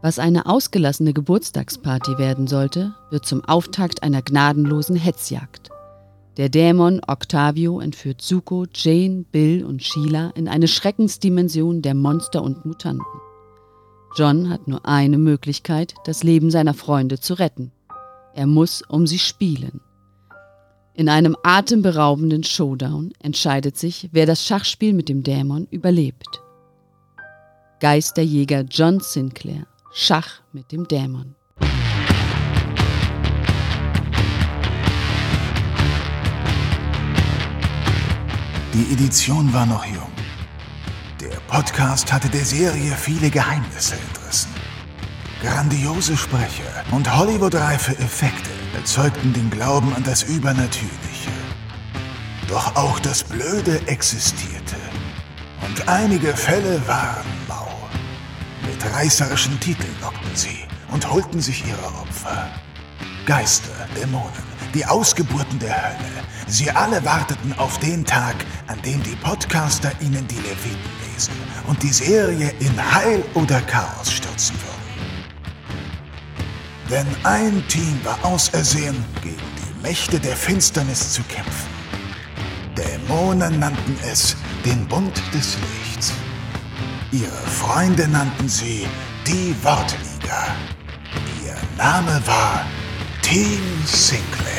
Was eine ausgelassene Geburtstagsparty werden sollte, wird zum Auftakt einer gnadenlosen Hetzjagd. Der Dämon Octavio entführt Zuko, Jane, Bill und Sheila in eine Schreckensdimension der Monster und Mutanten. John hat nur eine Möglichkeit, das Leben seiner Freunde zu retten. Er muss um sie spielen. In einem atemberaubenden Showdown entscheidet sich, wer das Schachspiel mit dem Dämon überlebt. Geisterjäger John Sinclair, Schach mit dem Dämon. Die Edition war noch jung. Der Podcast hatte der Serie viele Geheimnisse entrissen. Grandiose Sprecher und Hollywood-reife Effekte erzeugten den Glauben an das Übernatürliche. Doch auch das Blöde existierte. Und einige Fälle waren. Mit reißerischen Titeln lockten sie und holten sich ihre Opfer. Geister, Dämonen, die Ausgeburten der Hölle. Sie alle warteten auf den Tag, an dem die Podcaster ihnen die Leviten lesen und die Serie in Heil oder Chaos stürzen würden. Denn ein Team war ausersehen, gegen die Mächte der Finsternis zu kämpfen. Dämonen nannten es den Bund des Lichts. Ihre Freunde nannten sie die Wortliga. Ihr Name war Team Sinclair.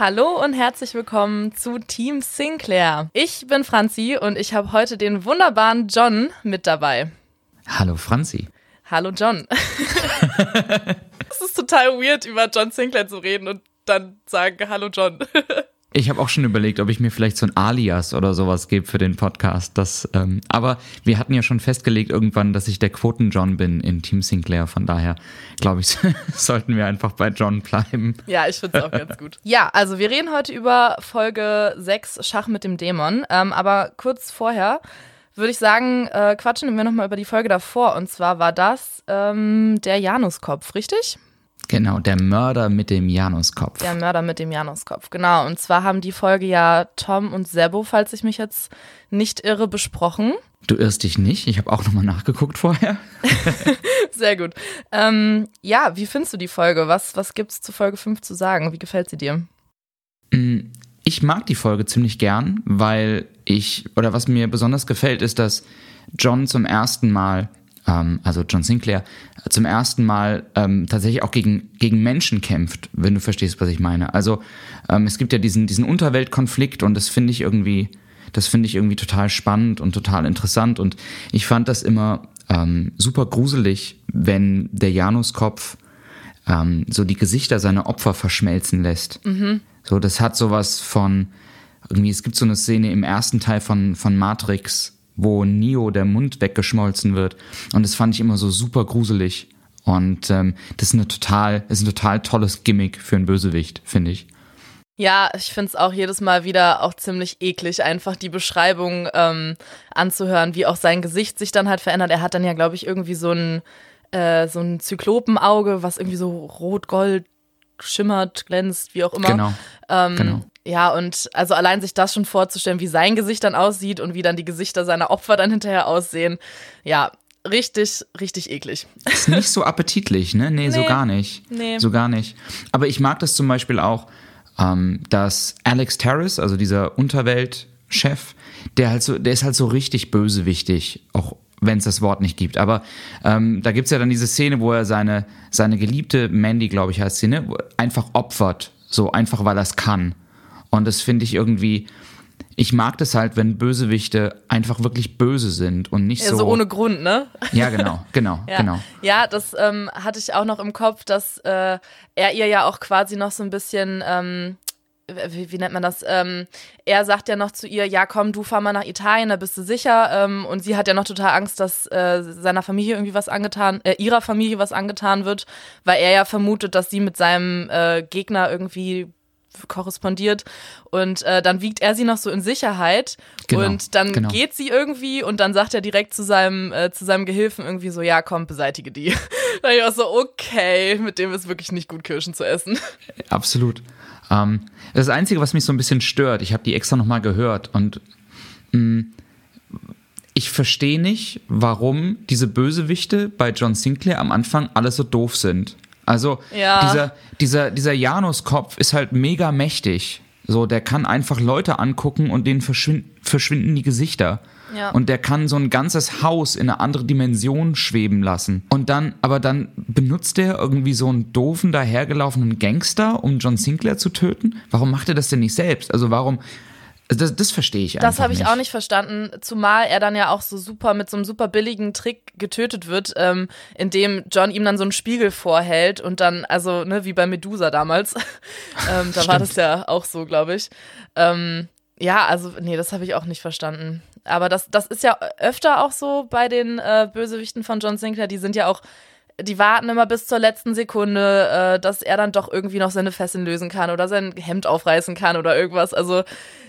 Hallo und herzlich willkommen zu Team Sinclair. Ich bin Franzi und ich habe heute den wunderbaren John mit dabei. Hallo Franzi. Hallo John. Es ist total weird, über John Sinclair zu reden und dann sagen Hallo John. Ich habe auch schon überlegt, ob ich mir vielleicht so ein Alias oder sowas gebe für den Podcast. Das, ähm, aber wir hatten ja schon festgelegt irgendwann, dass ich der Quoten-John bin in Team Sinclair. Von daher, glaube ich, sollten wir einfach bei John bleiben. Ja, ich finde es auch ganz gut. Ja, also wir reden heute über Folge 6 Schach mit dem Dämon. Ähm, aber kurz vorher würde ich sagen, äh, quatschen wir nochmal über die Folge davor. Und zwar war das ähm, der Januskopf, richtig? Genau, der Mörder mit dem Januskopf. Der Mörder mit dem Januskopf, genau. Und zwar haben die Folge ja Tom und Sebo, falls ich mich jetzt nicht irre, besprochen. Du irrst dich nicht, ich habe auch nochmal nachgeguckt vorher. Sehr gut. Ähm, ja, wie findest du die Folge? Was, was gibt es zu Folge 5 zu sagen? Wie gefällt sie dir? Ich mag die Folge ziemlich gern, weil ich, oder was mir besonders gefällt, ist, dass John zum ersten Mal ähm, also John Sinclair, zum ersten Mal ähm, tatsächlich auch gegen, gegen Menschen kämpft, wenn du verstehst, was ich meine. Also ähm, es gibt ja diesen, diesen Unterweltkonflikt und das finde ich irgendwie, das finde ich irgendwie total spannend und total interessant. Und ich fand das immer ähm, super gruselig, wenn der Januskopf ähm, so die Gesichter seiner Opfer verschmelzen lässt. Mhm. So, das hat sowas von, irgendwie, es gibt so eine Szene im ersten Teil von, von Matrix, wo Neo der Mund weggeschmolzen wird. Und das fand ich immer so super gruselig. Und ähm, das ist, eine total, ist ein total tolles Gimmick für einen Bösewicht, finde ich. Ja, ich finde es auch jedes Mal wieder auch ziemlich eklig, einfach die Beschreibung ähm, anzuhören, wie auch sein Gesicht sich dann halt verändert. Er hat dann ja, glaube ich, irgendwie so ein, äh, so ein Zyklopenauge, was irgendwie so rot-gold schimmert, glänzt, wie auch immer. Genau. Ähm, genau. Ja, und also allein sich das schon vorzustellen, wie sein Gesicht dann aussieht und wie dann die Gesichter seiner Opfer dann hinterher aussehen, ja, richtig, richtig eklig. Ist nicht so appetitlich, ne? Nee, nee so gar nicht. Nee. So gar nicht. Aber ich mag das zum Beispiel auch, ähm, dass Alex Terrace, also dieser Unterweltchef, der halt so, der ist halt so richtig bösewichtig, auch wenn es das Wort nicht gibt. Aber ähm, da gibt es ja dann diese Szene, wo er seine, seine geliebte Mandy, glaube ich, heißt sie, ne? einfach opfert. So einfach, weil er es kann. Und das finde ich irgendwie, ich mag das halt, wenn Bösewichte einfach wirklich böse sind und nicht ja, so. so ohne Grund, ne? Ja, genau, genau, ja. genau. Ja, das ähm, hatte ich auch noch im Kopf, dass äh, er ihr ja auch quasi noch so ein bisschen. Ähm, wie, wie, nennt man das? Ähm, er sagt ja noch zu ihr, ja komm, du fahr mal nach Italien, da bist du sicher. Ähm, und sie hat ja noch total Angst, dass äh, seiner Familie irgendwie was angetan, äh, ihrer Familie was angetan wird, weil er ja vermutet, dass sie mit seinem äh, Gegner irgendwie korrespondiert und äh, dann wiegt er sie noch so in Sicherheit Genau, und dann genau. geht sie irgendwie und dann sagt er direkt zu seinem äh, zu seinem Gehilfen irgendwie so ja komm beseitige die. da ich auch so okay mit dem ist wirklich nicht gut Kirschen zu essen. Absolut. Ähm, das Einzige, was mich so ein bisschen stört, ich habe die extra nochmal gehört und mh, ich verstehe nicht, warum diese Bösewichte bei John Sinclair am Anfang alle so doof sind. Also Ja. dieser, dieser, dieser Januskopf ist halt mega mächtig. So, der kann einfach Leute angucken und denen verschwinden, verschwinden die Gesichter. Ja. Und der kann so ein ganzes Haus in eine andere Dimension schweben lassen. Und dann, aber dann benutzt er irgendwie so einen doofen, dahergelaufenen Gangster, um John Sinclair zu töten? Warum macht er das denn nicht selbst? Also warum, also das, das verstehe ich einfach Das habe ich nicht. auch nicht verstanden, zumal er dann ja auch so super mit so einem super billigen Trick getötet wird, ähm, indem John ihm dann so einen Spiegel vorhält und dann, also ne, wie bei Medusa damals, ähm, da war das ja auch so, glaube ich. Ähm, ja, also nee, das habe ich auch nicht verstanden. Aber das, das ist ja öfter auch so bei den äh, Bösewichten von John Sinclair, die sind ja auch die warten immer bis zur letzten Sekunde, äh, dass er dann doch irgendwie noch seine Fesseln lösen kann oder sein Hemd aufreißen kann oder irgendwas. Also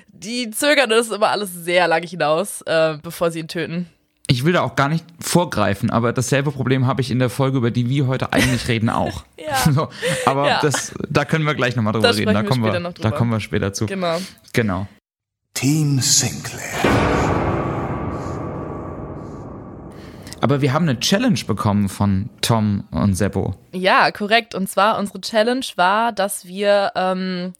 die zögern das immer alles sehr lange hinaus, äh, bevor sie ihn töten. Ich will da auch gar nicht vorgreifen, aber dasselbe Problem habe ich in der Folge, über die wir heute eigentlich reden, auch. Ja. So, aber Ja. das, da können wir gleich nochmal drüber Da reden. Da wir kommen, später wir, noch da drüber. kommen wir später zu. Genau. Genau. Team Sinclair. Aber wir haben eine Challenge bekommen von Tom und Seppo. Ja, korrekt. Und zwar unsere Challenge war, dass wir ähm,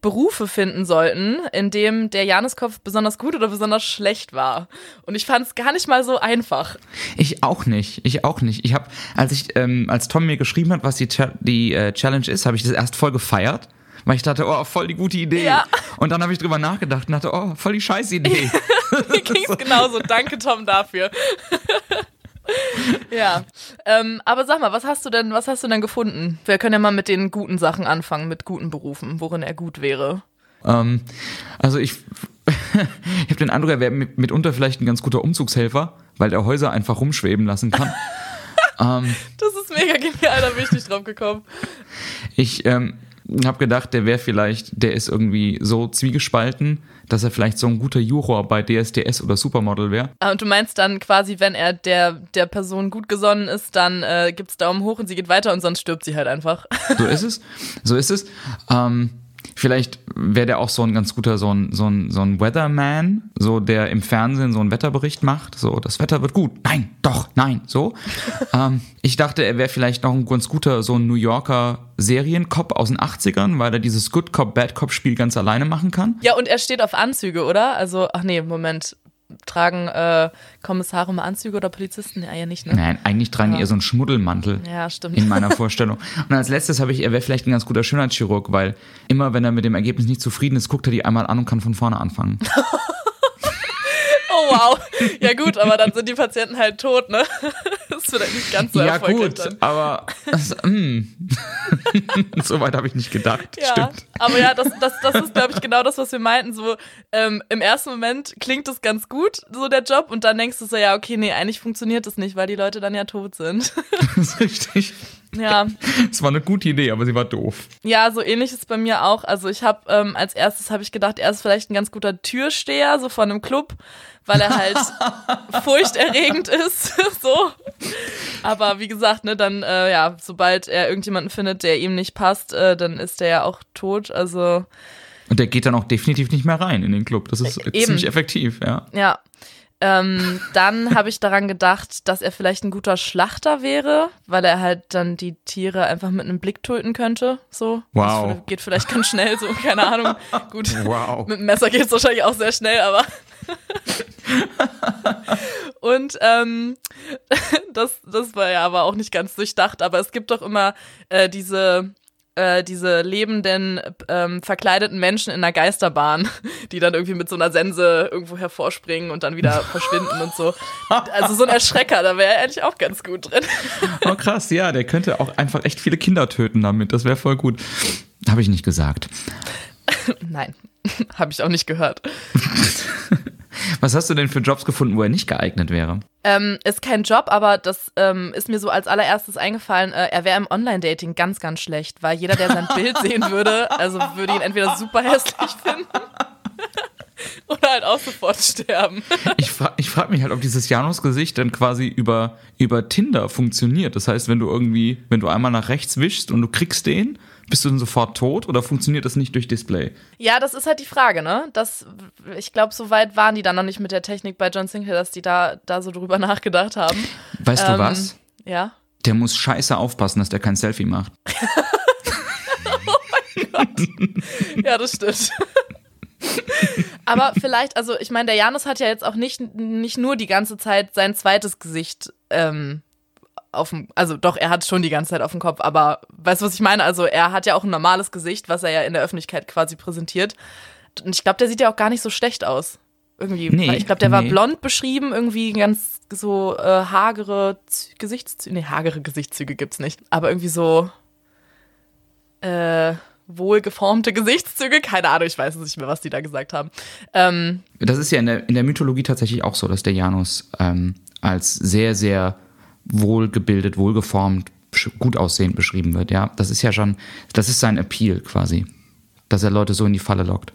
Berufe finden sollten, in dem der Januskopf besonders gut oder besonders schlecht war. Und ich fand es gar nicht mal so einfach. Ich auch nicht. Ich auch nicht. Ich habe, als ich, ähm, als Tom mir geschrieben hat, was die, Cha die äh, Challenge ist, habe ich das erst voll gefeiert. Weil ich dachte, oh, voll die gute Idee. Ja. Und dann habe ich drüber nachgedacht und dachte, oh, voll die scheiß Idee. Mir ging es genauso. Danke, Tom, dafür. ja. Ähm, aber sag mal, was hast du denn, was hast du denn gefunden? Wir können ja mal mit den guten Sachen anfangen, mit guten Berufen, worin er gut wäre. ähm, also ich, ich habe den Eindruck, er wäre mit, mitunter vielleicht ein ganz guter Umzugshelfer, weil er Häuser einfach rumschweben lassen kann. ähm, Das ist mega genial, da bin ich nicht drauf gekommen. Ich ähm, habe gedacht, der wäre vielleicht, der ist irgendwie so zwiegespalten, dass er vielleicht so ein guter Juror bei DSDS oder Supermodel wäre. Ah, Und du meinst dann quasi, wenn er der, der Person gut gesonnen ist, dann äh, gibt's Daumen hoch und sie geht weiter und sonst stirbt sie halt einfach. So ist es. So ist es. Ähm, vielleicht wäre der auch so ein ganz guter, so ein, so ein, so ein Weatherman, so der im Fernsehen so einen Wetterbericht macht. So, das Wetter wird gut. Nein, doch, nein, so. ähm, ich dachte, er wäre vielleicht noch ein ganz guter, so ein New Yorker Seriencop aus den 80ern, weil er dieses Good Cop, Bad Cop Spiel ganz alleine machen kann. Ja, und er steht auf Anzüge, oder? Also, ach nee, Moment. Tragen äh, Kommissare mal Anzüge oder Polizisten? Ja, ja nicht, ne? Nein, eigentlich tragen die eher so einen Schmuddelmantel. Ja, stimmt. In meiner Vorstellung. Und als letztes habe ich, er wäre vielleicht ein ganz guter Schönheitschirurg, weil immer, wenn er mit dem Ergebnis nicht zufrieden ist, guckt er die einmal an und kann von vorne anfangen. Wow. Ja gut, aber dann sind die Patienten halt tot, ne? Das ist vielleicht nicht ganz so ja, erfolgreich gut, dann. aber das, mm. so weit habe ich nicht gedacht. Ja, Stimmt. aber ja, das, das, das ist, glaube ich, genau das, was wir meinten. So, ähm, im ersten Moment klingt es ganz gut, so der Job, und dann denkst du so, ja, okay, nee, eigentlich funktioniert das nicht, weil die Leute dann ja tot sind. Das ist richtig. Ja. Es war eine gute Idee, aber sie war doof. Ja, so ähnlich ist bei mir auch. Also ich habe ähm, als erstes habe ich gedacht, er ist vielleicht ein ganz guter Türsteher, so von einem Club, weil er halt furchterregend ist, so. Aber wie gesagt, ne, dann äh, ja, sobald er irgendjemanden findet, der ihm nicht passt, äh, dann ist der ja auch tot. Also Und der geht dann auch definitiv nicht mehr rein in den Club. Das ist eben. ziemlich effektiv, ja. ja. Ähm, dann habe ich daran gedacht, dass er vielleicht ein guter Schlachter wäre, weil er halt dann die Tiere einfach mit einem Blick töten könnte. So. Wow. Das geht vielleicht ganz schnell, so, keine Ahnung. Gut. Wow. Mit dem Messer geht es wahrscheinlich auch sehr schnell, aber. Und ähm, das, das war ja aber auch nicht ganz durchdacht, aber es gibt doch immer äh, diese, äh, diese lebenden, ähm, verkleideten Menschen in einer Geisterbahn, die dann irgendwie mit so einer Sense irgendwo hervorspringen und dann wieder verschwinden und so. Also so ein Erschrecker, da wäre er eigentlich auch ganz gut drin. Oh krass, ja, der könnte auch einfach echt viele Kinder töten damit. Das wäre voll gut. Habe ich nicht gesagt. Nein, habe ich auch nicht gehört. Was hast du denn für Jobs gefunden, wo er nicht geeignet wäre? Ähm, ist kein Job, aber das ähm, ist mir so als allererstes eingefallen. Äh, er wäre im Online-Dating ganz, ganz schlecht, weil jeder, der sein Bild sehen würde, also würde ihn entweder super hässlich finden oder halt auch sofort sterben. Ich frage ich frag mich halt, ob dieses Janus-Gesicht dann quasi über, über Tinder funktioniert. Das heißt, wenn du irgendwie, wenn du einmal nach rechts wischst und du kriegst den, bist du dann sofort tot oder funktioniert das nicht durch Display? Ja, das ist halt die Frage, ne? Das, ich glaube, so weit waren die dann noch nicht mit der Technik bei John Sinclair, dass die da, da so drüber nachgedacht haben. Weißt Ähm, du was? Ja. Der muss scheiße aufpassen, dass der kein Selfie macht. Ja, das stimmt. Aber vielleicht, also ich meine, der Janus hat ja jetzt auch nicht, nicht nur die ganze Zeit sein zweites Gesicht ähm, auf dem, also doch, er hat schon die ganze Zeit auf dem Kopf, aber weißt du, was ich meine? Also er hat ja auch ein normales Gesicht, was er ja in der Öffentlichkeit quasi präsentiert. Und ich glaube, der sieht ja auch gar nicht so schlecht aus. Irgendwie. Nee, ich glaube, der war nee. blond beschrieben, irgendwie ganz so äh, hagere Z- Gesichtszüge. Nee, hagere Gesichtszüge gibt's nicht. Aber irgendwie so äh, wohlgeformte Gesichtszüge. Keine Ahnung, ich weiß es nicht mehr, was die da gesagt haben. Ähm, Das ist ja in der, in der Mythologie tatsächlich auch so, dass der Janus ähm, als sehr, sehr wohlgebildet, wohlgeformt, gut aussehend beschrieben wird. Ja, das ist ja schon, das ist sein Appeal quasi, dass er Leute so in die Falle lockt.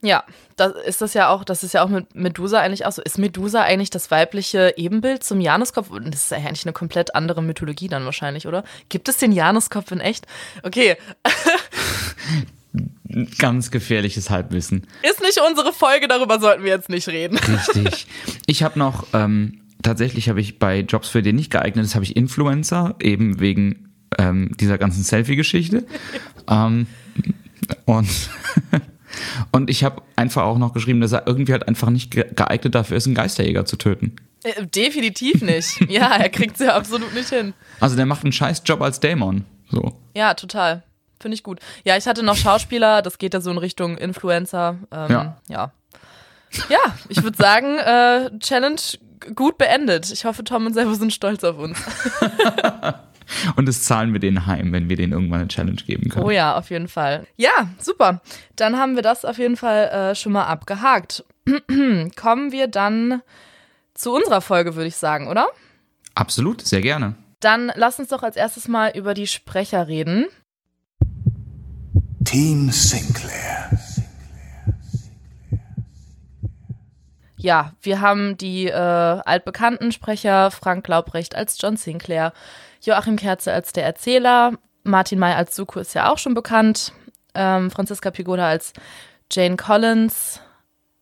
Ja, das ist das ja auch, das ist ja auch mit Medusa eigentlich auch so. Ist Medusa eigentlich das weibliche Ebenbild zum Januskopf? Und das ist ja eigentlich eine komplett andere Mythologie dann wahrscheinlich, oder? Gibt es den Januskopf in echt? Okay, Ganz gefährliches Halbwissen. ist nicht unsere Folge, darüber sollten wir jetzt nicht reden. Richtig. Ich habe noch, ähm, tatsächlich habe ich bei Jobs, für die nicht geeignet ist, habe ich Influencer, eben wegen ähm, dieser ganzen Selfie-Geschichte. ähm, und, und ich habe einfach auch noch geschrieben, dass er irgendwie halt einfach nicht ge- geeignet dafür ist, einen Geisterjäger zu töten. Äh, definitiv nicht. Ja, er kriegt es ja absolut nicht hin. Also der macht einen scheiß Job als Dämon. So. Ja, total. Finde ich gut. Ja, ich hatte noch Schauspieler, das geht ja so in Richtung Influencer. Ähm, Ja. ja. Ja, ich würde sagen, äh, Challenge gut beendet. Ich hoffe, Tom und Selvo sind stolz auf uns. Und das zahlen wir denen heim, wenn wir denen irgendwann eine Challenge geben können. Oh ja, auf jeden Fall. Ja, super. Dann haben wir das auf jeden Fall äh, schon mal abgehakt. Kommen wir dann zu unserer Folge, würde ich sagen, oder? Absolut, sehr gerne. Dann lass uns doch als erstes mal über die Sprecher reden. Team Sinclair. Ja, wir haben die äh, altbekannten Sprecher Frank Laubrecht als John Sinclair, Joachim Kerze als der Erzähler, Martin May als Suko ist ja auch schon bekannt, ähm, Franziska Pigoda als Jane Collins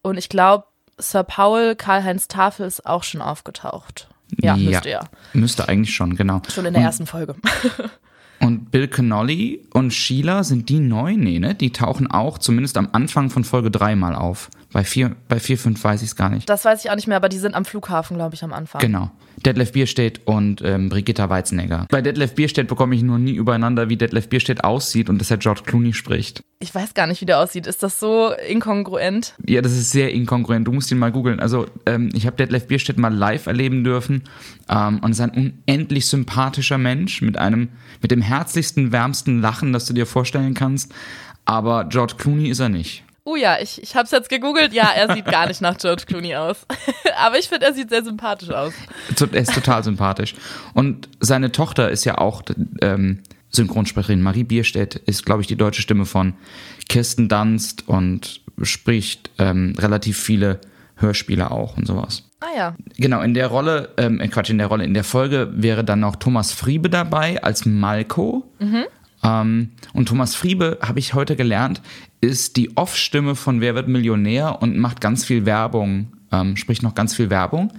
und ich glaube, Sir Paul Karl-Heinz Tafel ist auch schon aufgetaucht. Ja, müsste ja. Müsste eigentlich schon, genau. Schon in der Und- ersten Folge. Und Bill Connolly und Sheila, sind die neu? Nee, ne? Die tauchen auch zumindest am Anfang von Folge 3 mal auf. Bei 4, bei 4 5 weiß ich es gar nicht. Das weiß ich auch nicht mehr, aber die sind am Flughafen, glaube ich, am Anfang. Genau. Detlef Bierstedt und ähm, Brigitta Weizenegger. Bei Detlef Bierstedt bekomme ich nur nie übereinander, wie Detlef Bierstedt aussieht und dass er George Clooney spricht. Ich weiß gar nicht, wie der aussieht. Ist das so inkongruent? Ja, das ist sehr inkongruent. Du musst ihn mal googeln. Also, ähm, ich habe Detlef Bierstedt mal live erleben dürfen ähm, und ist ein unendlich sympathischer Mensch mit einem, mit dem herzlichsten, wärmsten Lachen, das du dir vorstellen kannst. Aber George Clooney ist er nicht. Oh ja, ich, ich habe es jetzt gegoogelt. Ja, er sieht gar nicht nach George Clooney aus. Aber ich finde, er sieht sehr sympathisch aus. Er ist total sympathisch. Und seine Tochter ist ja auch ähm, Synchronsprecherin. Marie Bierstedt ist, glaube ich, die deutsche Stimme von Kirsten Dunst und spricht ähm, relativ viele Hörspiele auch und sowas. Ah ja. Genau, in der Rolle, ähm, äh, Quatsch, in der Rolle, in der Folge wäre dann noch Thomas Friebe dabei als Malko. Ähm, und Thomas Friebe, habe ich heute gelernt, ist die Off-Stimme von Wer wird Millionär und macht ganz viel Werbung, ähm, spricht noch ganz viel Werbung.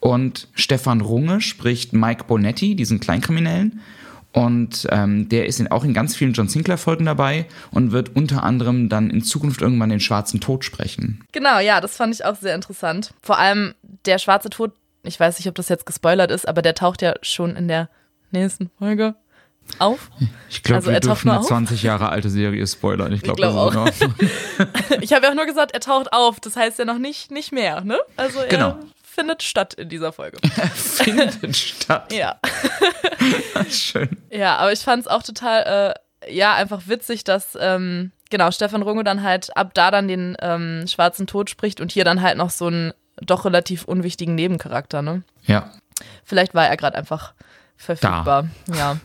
Und Stefan Runge spricht Mike Bonetti, diesen Kleinkriminellen. Und ähm, der ist in, auch in ganz vielen John Sinclair-Folgen dabei und wird unter anderem dann in Zukunft irgendwann den Schwarzen Tod sprechen. Genau, ja, das fand ich auch sehr interessant. Vor allem der schwarze Tod, ich weiß nicht, ob das jetzt gespoilert ist, aber der taucht ja schon in der nächsten Folge auf. Ich glaube, Also wir er taucht dürfen eine auf? 20 Jahre alte Serie spoilern. Ich glaube, glaub das ist in Ordnung. Ich habe ja auch nur gesagt, er taucht auf. Das heißt ja noch nicht, nicht mehr, ne? Also er Genau. findet statt in dieser Folge. Findet statt. Ja. Schön. Ja, aber ich fand es auch total, äh, ja, einfach witzig, dass, ähm, genau, Stefan Runge dann halt ab da dann den ähm, schwarzen Tod spricht und hier dann halt noch so ein doch relativ unwichtigen Nebencharakter, ne? Ja. Vielleicht war er gerade einfach verfügbar. Da. Ja.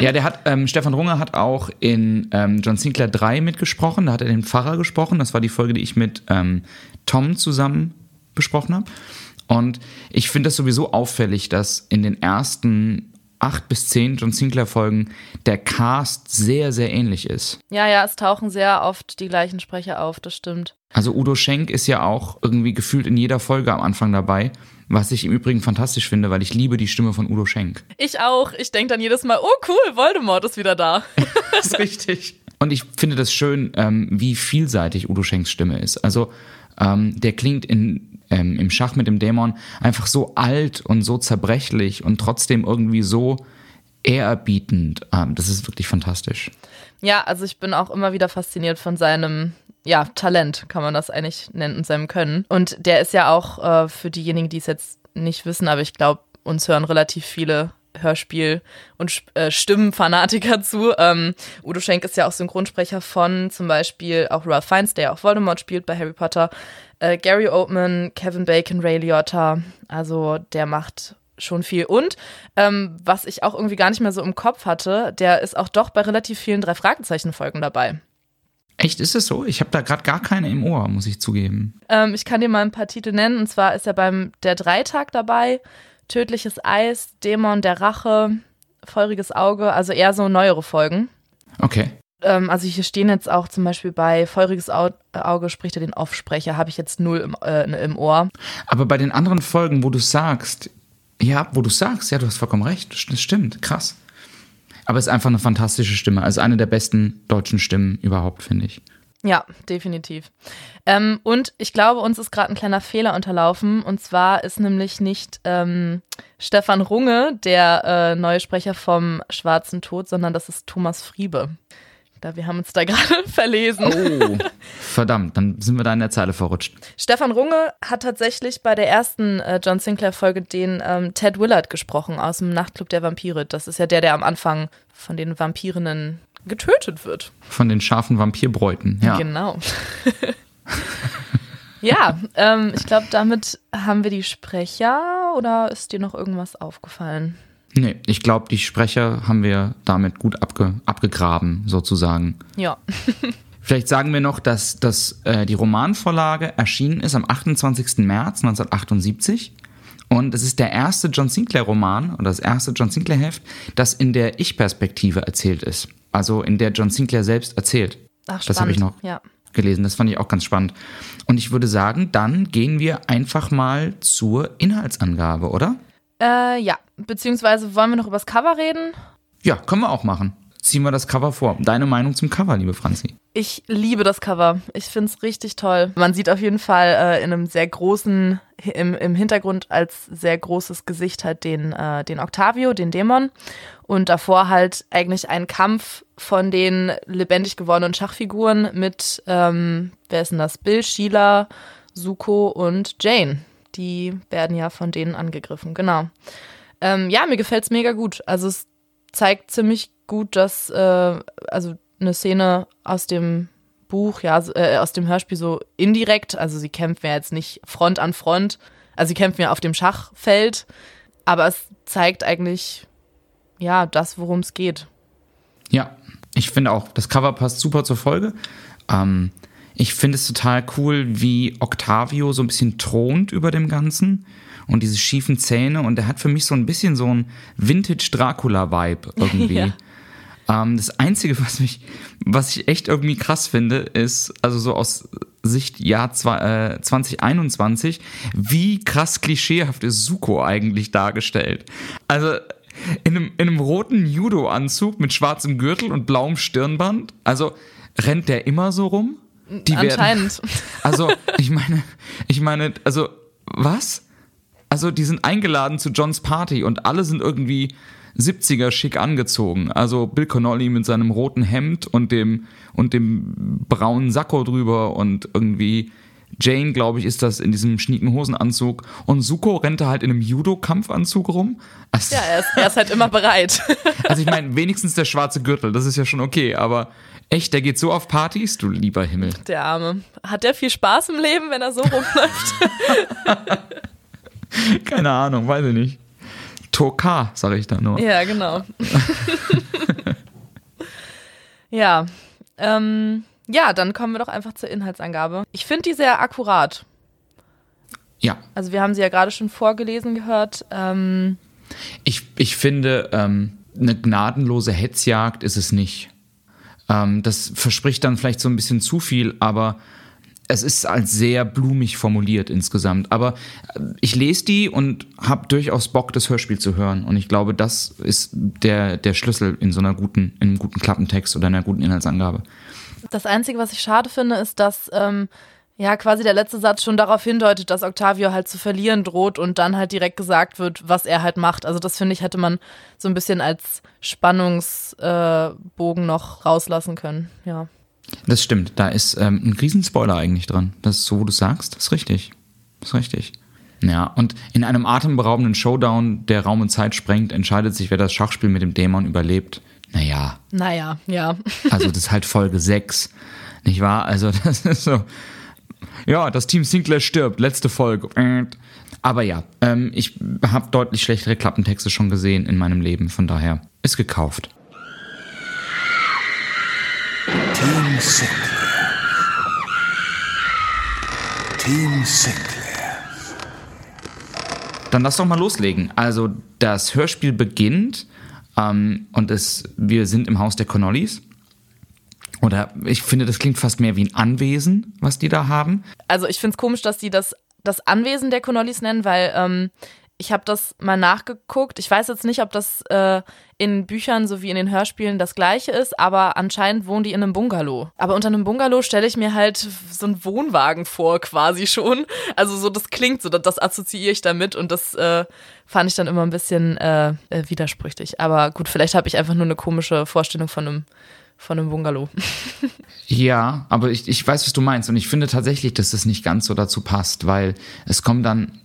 ja, der hat, ähm, Stefan Runger hat auch in ähm, John Sinclair 3 mitgesprochen, da hat er den Pfarrer gesprochen. Das war die Folge, die ich mit ähm, Tom zusammen besprochen habe. Und ich finde das sowieso auffällig, dass in den ersten acht bis zehn John Sinclair-Folgen der Cast sehr, sehr ähnlich ist. Ja, ja, es tauchen sehr oft die gleichen Sprecher auf, das stimmt. Also Udo Schenk ist ja auch irgendwie gefühlt in jeder Folge am Anfang dabei. Was ich im Übrigen fantastisch finde, weil ich liebe die Stimme von Udo Schenk. Ich auch. Ich denke dann jedes Mal, oh cool, Voldemort ist wieder da. das ist richtig. Und ich finde das schön, ähm, wie vielseitig Udo Schenks Stimme ist. Also ähm, der klingt in, ähm, im Schach mit dem Dämon einfach so alt und so zerbrechlich und trotzdem irgendwie so ehrerbietend. Das ist wirklich fantastisch. Ja, also ich bin auch immer wieder fasziniert von seinem ja, Talent, kann man das eigentlich nennen, und seinem Können. Und der ist ja auch äh, für diejenigen, die es jetzt nicht wissen, aber ich glaube, uns hören relativ viele Hörspiel- und äh, Stimmenfanatiker zu. Ähm, Udo Schenk ist ja auch Synchronsprecher von zum Beispiel auch Ralph Fiennes, der ja auch Voldemort spielt bei Harry Potter. Äh, Gary Oldman, Kevin Bacon, Ray Liotta. Also der macht schon viel. Und ähm, was ich auch irgendwie gar nicht mehr so im Kopf hatte, der ist auch doch bei relativ vielen drei Fragezeichen-Folgen dabei. Echt, ist es so? Ich habe da gerade gar keine im Ohr, muss ich zugeben. Ähm, ich kann dir mal ein paar Titel nennen. Und zwar ist er beim Der Dreitag dabei, Tödliches Eis, Dämon der Rache, Feuriges Auge, also eher so neuere Folgen. Okay. Ähm, also hier stehen jetzt auch zum Beispiel bei Feuriges Auge spricht er den Aufsprecher, habe ich jetzt null im, äh, im Ohr. Aber bei den anderen Folgen, wo du sagst, ja, wo du sagst, ja, du hast vollkommen recht, das stimmt, krass. Aber es ist einfach eine fantastische Stimme. Also eine der besten deutschen Stimmen überhaupt, finde ich. Ja, definitiv. Ähm, und ich glaube, uns ist gerade ein kleiner Fehler unterlaufen. Und zwar ist nämlich nicht ähm, Stefan Runge der äh, neue Sprecher vom Schwarzen Tod, sondern das ist Thomas Friebe. Da, wir haben uns da gerade verlesen. Oh, verdammt, dann sind wir da in der Zeile verrutscht. Stefan Runge hat tatsächlich bei der ersten äh, John Sinclair-Folge den ähm, Ted Willard gesprochen aus dem Nachtclub der Vampire. Das ist ja der, der am Anfang von den Vampirinnen getötet wird. Von den scharfen Vampirbräuten, ja. Genau. ja, ähm, ich glaube, damit haben wir die Sprecher oder ist dir noch irgendwas aufgefallen? Nee, ich glaube, die Sprecher haben wir damit gut abge abgegraben, sozusagen. Ja. Vielleicht sagen wir noch, dass, dass äh, die Romanvorlage erschienen ist am 28. März 1978. Und es ist der erste John Sinclair-Roman oder das erste John Sinclair-Heft, das in der Ich-Perspektive erzählt ist. Also in der John Sinclair selbst erzählt. Ach, spannend. Das habe ich noch ja. gelesen. Das fand ich auch ganz spannend. Und ich würde sagen, dann gehen wir einfach mal zur Inhaltsangabe, oder? Äh, ja, beziehungsweise wollen wir noch über das Cover reden? Ja, können wir auch machen. Ziehen wir das Cover vor. Deine Meinung zum Cover, liebe Franzi? Ich liebe das Cover. Ich finde es richtig toll. Man sieht auf jeden Fall äh, in einem sehr großen, im, im Hintergrund als sehr großes Gesicht halt den, äh, den Octavio, den Dämon. Und davor halt eigentlich ein Kampf von den lebendig gewordenen Schachfiguren mit, ähm, wer ist denn das? Bill, Sheila, Suko und Jane die werden ja von denen angegriffen, genau. Ähm, ja, mir gefällt es mega gut. Also es zeigt ziemlich gut, dass, äh, also eine Szene aus dem Buch, ja, äh, aus dem Hörspiel so indirekt, also sie kämpfen ja jetzt nicht Front an Front, also sie kämpfen ja auf dem Schachfeld, aber es zeigt eigentlich, ja, das, worum es geht. Ja, ich finde auch, das Cover passt super zur Folge. Ähm, ich finde es total cool, wie Octavio so ein bisschen thront über dem Ganzen und diese schiefen Zähne und er hat für mich so ein bisschen so ein Vintage-Dracula-Vibe irgendwie. ja. ähm, das Einzige, was mich, was ich echt irgendwie krass finde, ist, also so aus Sicht Jahr zwei, äh, 2021, wie krass klischeehaft ist Suko eigentlich dargestellt. Also in einem, in einem roten Judo-Anzug mit schwarzem Gürtel und blauem Stirnband. Also rennt der immer so rum? Die Anscheinend. Werden, also, ich meine, ich meine, also, was? Also, die sind eingeladen zu Johns Party und alle sind irgendwie 70er schick angezogen. Also Bill Connolly mit seinem roten Hemd und dem, und dem braunen Sakko drüber und irgendwie Jane, glaube ich, ist das in diesem schnieken Hosenanzug. Und Suko rennt da halt in einem Judo-Kampfanzug rum. Also, ja, er ist, er ist halt immer bereit. also ich meine, wenigstens der schwarze Gürtel, das ist ja schon okay, aber Echt, der geht so auf Partys? Du lieber Himmel. Der Arme. Hat der viel Spaß im Leben, wenn er so rumläuft? Keine Ahnung, weiß ich nicht. Toka, sage ich da nur. Ja, genau. ja. Ähm, ja, dann kommen wir doch einfach zur Inhaltsangabe. Ich finde die sehr akkurat. Ja. Also wir haben sie ja gerade schon vorgelesen gehört. Ähm, ich, ich finde, ähm, eine gnadenlose Hetzjagd ist es nicht. Ähm, das verspricht dann vielleicht so ein bisschen zu viel, aber es ist als sehr blumig formuliert insgesamt. Aber äh, ich lese die und habe durchaus Bock, das Hörspiel zu hören. Und ich glaube, das ist der, der Schlüssel in so einer guten, in einem guten Klappentext oder einer guten Inhaltsangabe. Das Einzige, was ich schade finde, ist, dass ähm, ja quasi der letzte Satz schon darauf hindeutet, dass Octavio halt zu verlieren droht und dann halt direkt gesagt wird, was er halt macht. Also das finde ich, hätte man so ein bisschen als Spannungsbogen äh, noch rauslassen können, ja. Das stimmt, da ist ähm, ein Riesenspoiler eigentlich dran. Das ist so, wo du sagst, das ist richtig. Das ist richtig. Ja, und in einem atemberaubenden Showdown, der Raum und Zeit sprengt, entscheidet sich, wer das Schachspiel mit dem Dämon überlebt. Naja. Naja, ja. Also das ist halt Folge 6, nicht wahr? Also das ist so, ja, das Team Sinclair stirbt, letzte Folge. Aber ja, ähm, ich habe deutlich schlechtere Klappentexte schon gesehen in meinem Leben, von daher ist gekauft. Sinclair. Team Sinclair. Dann lass doch mal loslegen. Also das Hörspiel beginnt ähm, und es, wir sind im Haus der Connollies. Oder ich finde, das klingt fast mehr wie ein Anwesen, was die da haben. Also ich finde es komisch, dass die das, das Anwesen der Connollies nennen, weil ähm, ich habe das mal nachgeguckt. Ich weiß jetzt nicht, ob das äh, in Büchern sowie in den Hörspielen das gleiche ist, aber anscheinend wohnen die in einem Bungalow. Aber unter einem Bungalow stelle ich mir halt so einen Wohnwagen vor, quasi schon. Also so, das klingt so, das, das assoziiere ich damit und das äh, fand ich dann immer ein bisschen äh, äh widersprüchlich. Aber gut, vielleicht habe ich einfach nur eine komische Vorstellung von einem von einem Bungalow. ja, aber ich, ich weiß, was du meinst. Und ich finde tatsächlich, dass das nicht ganz so dazu passt, weil es kommt dann,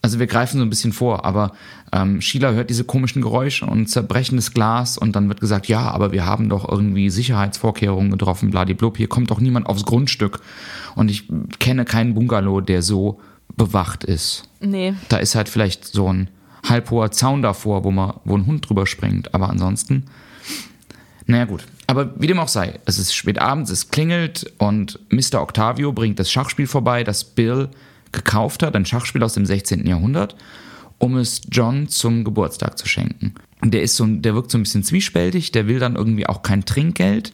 also wir greifen so ein bisschen vor, aber ähm, Sheila hört diese komischen Geräusche und zerbrechendes Glas und dann wird gesagt, ja, aber wir haben doch irgendwie Sicherheitsvorkehrungen getroffen, bladiblub, hier kommt doch niemand aufs Grundstück. Und ich kenne keinen Bungalow, der so bewacht ist. Nee. Da ist halt vielleicht so ein halbhoher Zaun davor, wo man, wo ein Hund drüber springt. Aber ansonsten, naja gut, aber wie dem auch sei, es ist spät abends, es klingelt und Mr. Octavio bringt das Schachspiel vorbei, das Bill gekauft hat, ein Schachspiel aus dem 16. Jahrhundert, um es John zum Geburtstag zu schenken. Der ist so, der wirkt so ein bisschen zwiespältig, der will dann irgendwie auch kein Trinkgeld.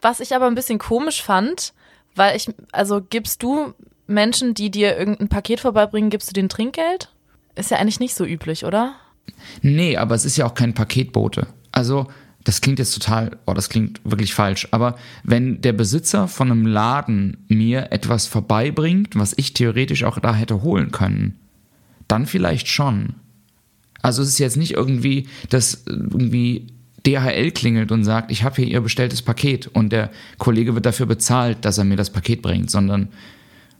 Was ich aber ein bisschen komisch fand, weil ich, also gibst du Menschen, die dir irgendein Paket vorbeibringen, gibst du den Trinkgeld? Ist ja eigentlich nicht so üblich, oder? Nee, aber es ist ja auch kein Paketbote. Also das klingt jetzt total, oh, das klingt wirklich falsch, aber wenn der Besitzer von einem Laden mir etwas vorbeibringt, was ich theoretisch auch da hätte holen können, dann vielleicht schon. Also es ist jetzt nicht irgendwie, dass irgendwie DHL klingelt und sagt, ich habe hier ihr bestelltes Paket und der Kollege wird dafür bezahlt, dass er mir das Paket bringt, sondern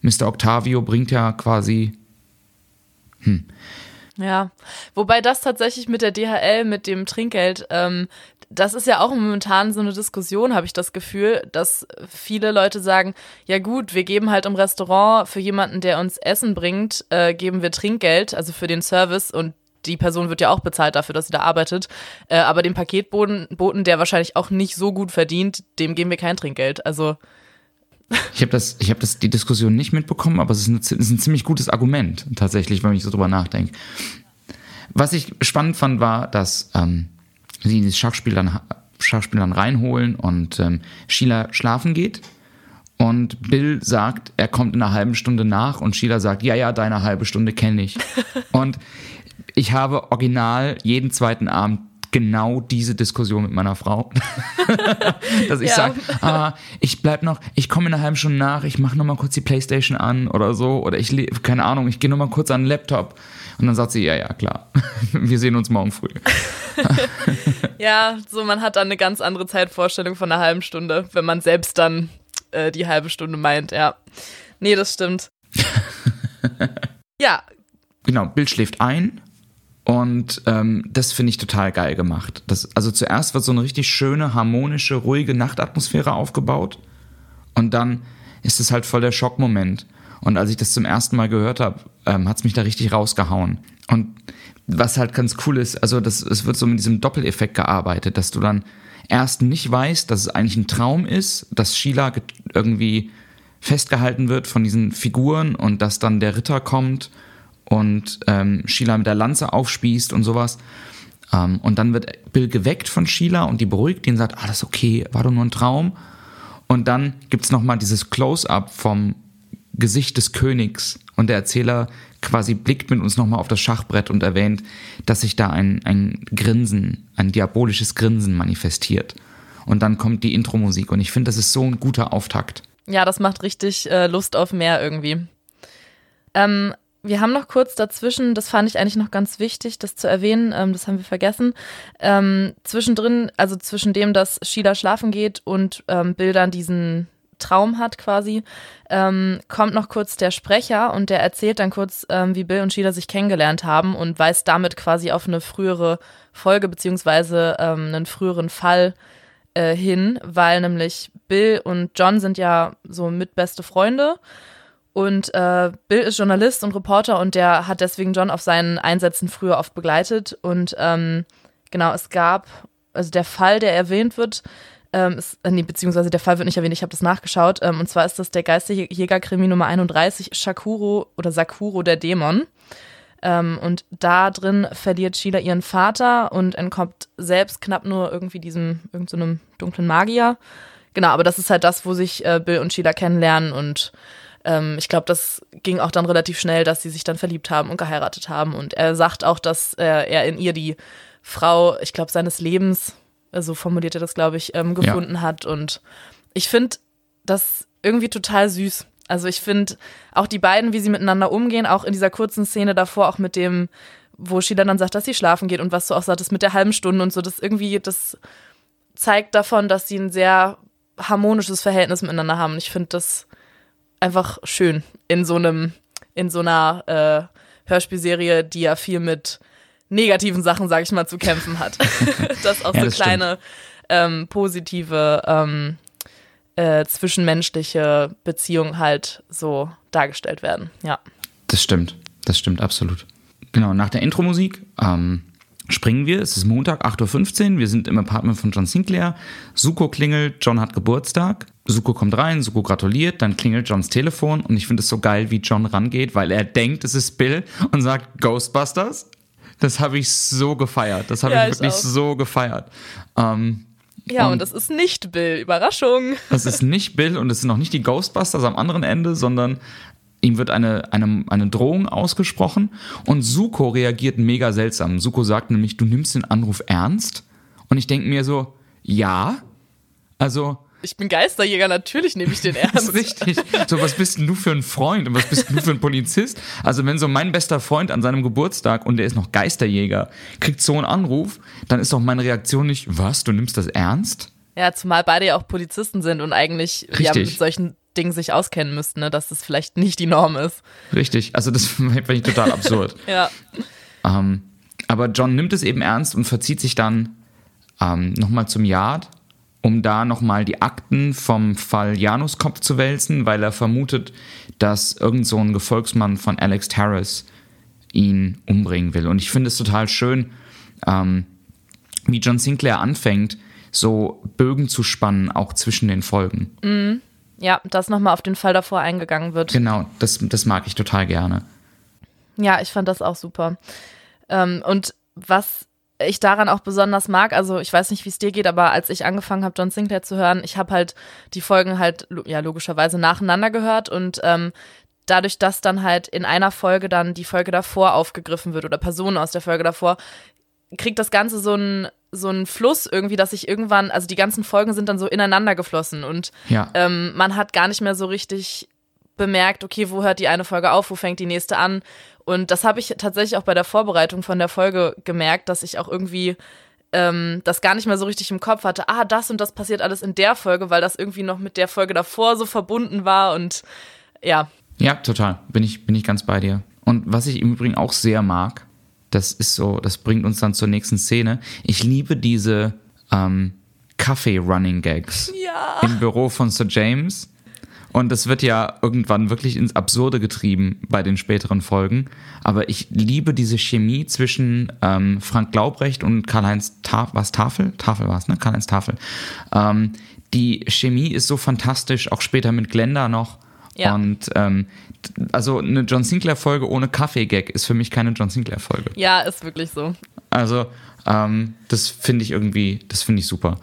Mr. Octavio bringt ja quasi. Hm. Ja, wobei das tatsächlich mit der DHL, mit dem Trinkgeld, ähm, das ist ja auch momentan so eine Diskussion, habe ich das Gefühl, dass viele Leute sagen, ja gut, wir geben halt im Restaurant für jemanden, der uns Essen bringt, äh, geben wir Trinkgeld, also für den Service und die Person wird ja auch bezahlt dafür, dass sie da arbeitet. Äh, aber dem Paketboten, Boten, der wahrscheinlich auch nicht so gut verdient, dem geben wir kein Trinkgeld. Also ich habe das, ich habe das die Diskussion nicht mitbekommen, aber es ist, ein, es ist ein ziemlich gutes Argument tatsächlich, wenn ich so drüber nachdenke. Was ich spannend fand, war, dass ähm, sie dieses Schachspiel dann, Schachspiel dann reinholen und ähm, Sheila schlafen geht. Und Bill sagt, er kommt in einer halben Stunde nach und Sheila sagt, ja, ja, deine halbe Stunde kenne ich. und ich habe original jeden zweiten Abend genau diese Diskussion mit meiner Frau. Dass ich ja. sage, ah, ich bleib noch, ich komme in einer halben Stunde nach, ich mache nochmal kurz die Playstation an oder so. Oder ich, keine Ahnung, ich gehe nochmal kurz an den Laptop. Und dann sagt sie, ja, ja, klar. Wir sehen uns morgen früh. ja, so man hat dann eine ganz andere Zeitvorstellung von einer halben Stunde, wenn man selbst dann äh, die halbe Stunde meint, ja. Nee, das stimmt. ja. Genau, Bill schläft ein Und ähm, das finde ich total geil gemacht. Das, also zuerst wird so eine richtig schöne, harmonische, ruhige Nachtatmosphäre aufgebaut. Und dann ist es halt voll der Schockmoment. Und als ich das zum ersten Mal gehört habe, ähm, hat es mich da richtig rausgehauen. Und was halt ganz cool ist, also das, es wird so mit diesem Doppeleffekt gearbeitet, dass du dann erst nicht weißt, dass es eigentlich ein Traum ist, dass Sheila irgendwie festgehalten wird von diesen Figuren und dass dann der Ritter kommt und ähm, Sheila mit der Lanze aufspießt und sowas. Ähm, und dann wird Bill geweckt von Sheila und die beruhigt ihn und sagt, ah, das ist okay, war doch nur ein Traum. Und dann gibt es nochmal dieses Close-up vom Gesicht des Königs und der Erzähler quasi blickt mit uns nochmal auf das Schachbrett und erwähnt, dass sich da ein, ein Grinsen, ein diabolisches Grinsen manifestiert. Und dann kommt die Intro-Musik und ich finde, das ist so ein guter Auftakt. Ja, das macht richtig äh, Lust auf mehr irgendwie. Ähm, wir haben noch kurz dazwischen, das fand ich eigentlich noch ganz wichtig, das zu erwähnen, ähm, das haben wir vergessen. Ähm, zwischendrin, also zwischen dem, dass Sheila schlafen geht und ähm, Bill dann diesen Traum hat quasi, ähm, kommt noch kurz der Sprecher und der erzählt dann kurz, ähm, wie Bill und Sheila sich kennengelernt haben und weist damit quasi auf eine frühere Folge beziehungsweise ähm, einen früheren Fall äh, hin, weil nämlich Bill und John sind ja so mitbeste Freunde und äh, Bill ist Journalist und Reporter und der hat deswegen John auf seinen Einsätzen früher oft begleitet. Und ähm, genau, es gab, also der Fall, der erwähnt wird, ähm, ist, äh, nee, beziehungsweise der Fall wird nicht erwähnt, ich habe das nachgeschaut. Ähm, und zwar ist das der Geisterjägerkrimi Nummer 31, Shakuro oder Sakuro der Dämon. Ähm, und da drin verliert Sheila ihren Vater und entkommt selbst knapp nur irgendwie diesem, irgendeinem so dunklen Magier. Genau, aber das ist halt das, wo sich äh, Bill und Sheila kennenlernen und ähm, ich glaube, das ging auch dann relativ schnell, dass sie sich dann verliebt haben und geheiratet haben. Und er sagt auch, dass äh, er in ihr die Frau, ich glaube, seines Lebens, so also formuliert er das, glaube ich, ähm, gefunden ja. hat. Und ich finde das irgendwie total süß. Also ich finde auch die beiden, wie sie miteinander umgehen, auch in dieser kurzen Szene davor, auch mit dem, wo Sheila dann sagt, dass sie schlafen geht und was du auch sagtest mit der halben Stunde und so, das irgendwie, das zeigt davon, dass sie ein sehr harmonisches Verhältnis miteinander haben. Und ich finde das einfach schön in so einem, in so einer äh, Hörspielserie, die ja viel mit negativen Sachen, sag ich mal, zu kämpfen hat. Dass auch ja, so das kleine ähm, positive ähm, äh, zwischenmenschliche Beziehungen halt so dargestellt werden. Ja. Das stimmt. Das stimmt absolut. Genau, nach der Intro-Musik ähm, springen wir. Es ist Montag, 8.15 Uhr. Wir sind im Apartment von John Sinclair. Suko klingelt, John hat Geburtstag. Suko kommt rein, Suko gratuliert, dann klingelt Johns Telefon und ich finde es so geil, wie John rangeht, weil er denkt, es ist Bill und sagt Ghostbusters. Das habe ich so gefeiert. Das habe ja, ich wirklich ich so gefeiert. Ähm, ja, und, und das ist nicht Bill. Überraschung. Das ist nicht Bill und es sind auch nicht die Ghostbusters am anderen Ende, sondern ihm wird eine, eine, eine Drohung ausgesprochen und Suko reagiert mega seltsam. Suko sagt nämlich, du nimmst den Anruf ernst? Und ich denke mir so, ja. Also. Ich bin Geisterjäger, natürlich nehme ich den ernst. richtig. So, was bist denn du für ein Freund und was bist denn du für ein Polizist? Also, wenn so mein bester Freund an seinem Geburtstag und der ist noch Geisterjäger, kriegt so einen Anruf, dann ist doch meine Reaktion nicht, was, du nimmst das ernst? Ja, zumal beide ja auch Polizisten sind und eigentlich ja, mit solchen Ding sich auskennen müssten, ne? dass das vielleicht nicht die Norm ist. Richtig, also das finde ich total absurd. ja. Ähm, aber John nimmt es eben ernst und verzieht sich dann ähm, nochmal zum Yard, um da nochmal die Akten vom Fall Januskopf zu wälzen, weil er vermutet, dass irgend so ein Gefolgsmann von Alex Harris ihn umbringen will. Und ich finde es total schön, ähm, wie John Sinclair anfängt, so Bögen zu spannen, auch zwischen den Folgen. Mhm. Ja, dass nochmal auf den Fall davor eingegangen wird. Genau, das, das mag ich total gerne. Ja, ich fand das auch super. Ähm, und was ich daran auch besonders mag, also ich weiß nicht, wie es dir geht, aber als ich angefangen habe, John Sinclair zu hören, ich habe halt die Folgen halt ja logischerweise nacheinander gehört und ähm, dadurch, dass dann halt in einer Folge dann die Folge davor aufgegriffen wird oder Personen aus der Folge davor, kriegt das Ganze so einen so einen Fluss irgendwie, dass ich irgendwann, also die ganzen Folgen sind dann so ineinander geflossen und ja. ähm, man hat gar nicht mehr so richtig bemerkt, okay, wo hört die eine Folge auf, wo fängt die nächste an. Und das habe ich tatsächlich auch bei der Vorbereitung von der Folge gemerkt, dass ich auch irgendwie ähm, das gar nicht mehr so richtig im Kopf hatte. Ah, das und das passiert alles in der Folge, weil das irgendwie noch mit der Folge davor so verbunden war und ja. Ja, total. Bin ich, bin ich ganz bei dir. Und was ich im Übrigen auch sehr mag, das ist so, das bringt uns dann zur nächsten Szene. Ich liebe diese ähm, Kaffee-Running-Gags Ja. im Büro von Sir James. Und das wird ja irgendwann wirklich ins Absurde getrieben bei den späteren Folgen. Aber ich liebe diese Chemie zwischen ähm, Frank Glaubrecht und Karl-Heinz Tafel. Was Tafel? Tafel war es, ne? Karl-Heinz Tafel. Ähm, die Chemie ist so fantastisch, auch später mit Glenda noch. Ja. Und ähm, also eine John Sinclair-Folge ohne Kaffee-Gag ist für mich keine John Sinclair-Folge. Ja, ist wirklich so. Also, ähm, das finde ich irgendwie, das finde ich super.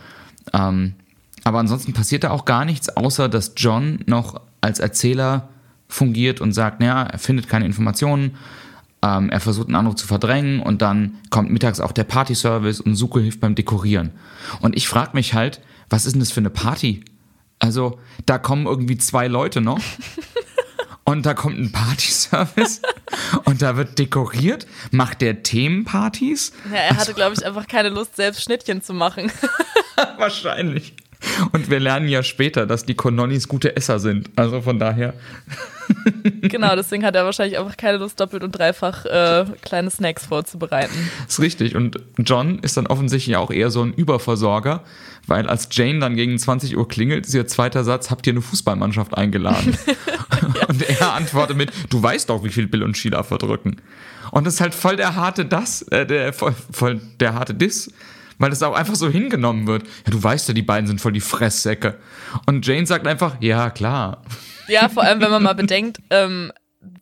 Ähm, aber ansonsten passiert da auch gar nichts, außer dass John noch als Erzähler fungiert und sagt, naja, er findet keine Informationen, ähm, er versucht einen Anruf zu verdrängen und dann kommt mittags auch der Partyservice und Suko hilft beim Dekorieren. Und ich frage mich halt, was ist denn das für eine Party? Also, da kommen irgendwie zwei Leute noch. Und da kommt ein Partyservice und da wird dekoriert. Macht der Themenpartys? Ja, er hatte, glaube ich, einfach keine Lust, selbst Schnittchen zu machen. Wahrscheinlich. Und wir lernen ja später, dass die Kononnis gute Esser sind. Also von daher. genau, deswegen hat er wahrscheinlich einfach keine Lust, doppelt und dreifach äh, kleine Snacks vorzubereiten. Ist richtig. Und John ist dann offensichtlich auch eher so ein Überversorger, weil als Jane dann gegen 20 Uhr klingelt, ist ihr zweiter Satz, habt ihr eine Fußballmannschaft eingeladen? Und er antwortet mit, du weißt doch, wie viel Bill und Sheila verdrücken. Und das ist halt voll der harte Das, äh, der, voll, voll der harte Diss, weil das auch einfach so hingenommen wird. Ja, du weißt ja, die beiden sind voll die Fresssäcke. Und Jane sagt einfach, ja, klar. Ja, vor allem, wenn man mal bedenkt, ähm,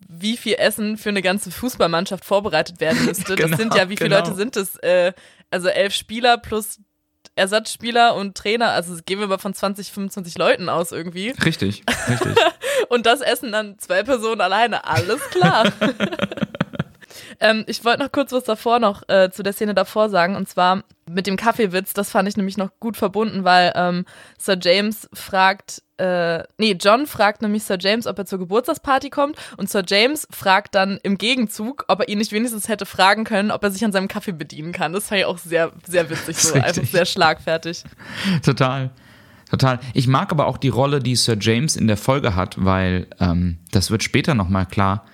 wie viel Essen für eine ganze Fußballmannschaft vorbereitet werden müsste. Genau, das sind ja, wie viele genau. Leute sind das? Äh, also elf Spieler plus Ersatzspieler und Trainer. Also gehen wir mal von 20, 25 Leuten aus irgendwie. Richtig, richtig. Und das essen dann zwei Personen alleine. Alles klar. ähm, ich wollte noch kurz was davor noch äh, zu der Szene davor sagen. Und zwar mit dem Kaffeewitz. Das fand ich nämlich noch gut verbunden, weil ähm, Sir James fragt, äh, nee, John fragt nämlich Sir James, ob er zur Geburtstagsparty kommt. Und Sir James fragt dann im Gegenzug, ob er ihn nicht wenigstens hätte fragen können, ob er sich an seinem Kaffee bedienen kann. Das fand ich auch sehr, sehr witzig, so einfach sehr schlagfertig. Total. Total. Ich mag aber auch die Rolle, die Sir James in der Folge hat, weil ähm, das wird später nochmal klar.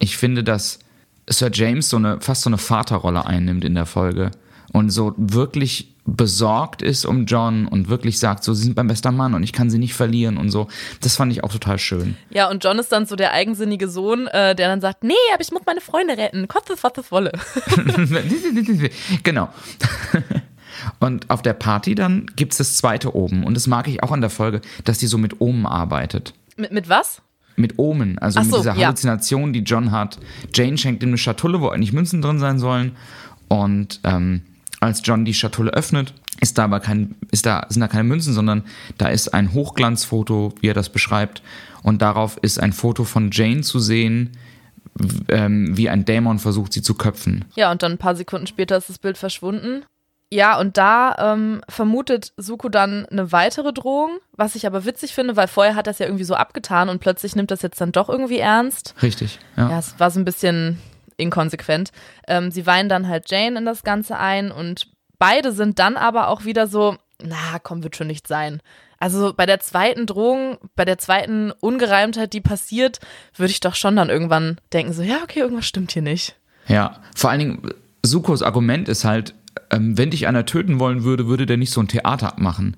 Ich finde, dass Sir James so eine fast so eine Vaterrolle einnimmt in der Folge und so wirklich besorgt ist um John und wirklich sagt, so, sie sind mein bester Mann und ich kann sie nicht verlieren und so. Das fand ich auch total schön. Ja, und John ist dann so der eigensinnige Sohn, äh, der dann sagt, nee, aber ich muss meine Freunde retten. Was es wolle. genau. Und auf der Party dann gibt es das zweite Omen. Und das mag ich auch an der Folge, dass die so mit Omen arbeitet. mit, mit was? Mit Omen, also Ach mit so, dieser ja. Halluzination, die John hat. Jane schenkt ihm eine Schatulle, wo eigentlich Münzen drin sein sollen. Und ähm, als John die Schatulle öffnet, ist da aber kein, ist da, sind da keine Münzen, sondern da ist ein Hochglanzfoto, wie er das beschreibt. Und darauf ist ein Foto von Jane zu sehen, ähm, wie ein Dämon versucht, sie zu köpfen. Ja, und dann ein paar Sekunden später ist das Bild verschwunden. Ja, und da ähm, vermutet Suko dann eine weitere Drohung, was ich aber witzig finde, weil vorher hat er es ja irgendwie so abgetan und plötzlich nimmt das jetzt dann doch irgendwie ernst. Richtig, ja. Ja, es war so ein bisschen inkonsequent. Ähm, sie weinen dann halt Jane in das Ganze ein und beide sind dann aber auch wieder so, na, komm, wird schon nicht sein. Also bei der zweiten Drohung, bei der zweiten Ungereimtheit, die passiert, würde ich doch schon dann irgendwann denken, so, ja, okay, irgendwas stimmt hier nicht. Ja, vor allen Dingen, Sukos Argument ist halt, ähm, wenn dich einer töten wollen würde, würde der nicht so ein Theater machen.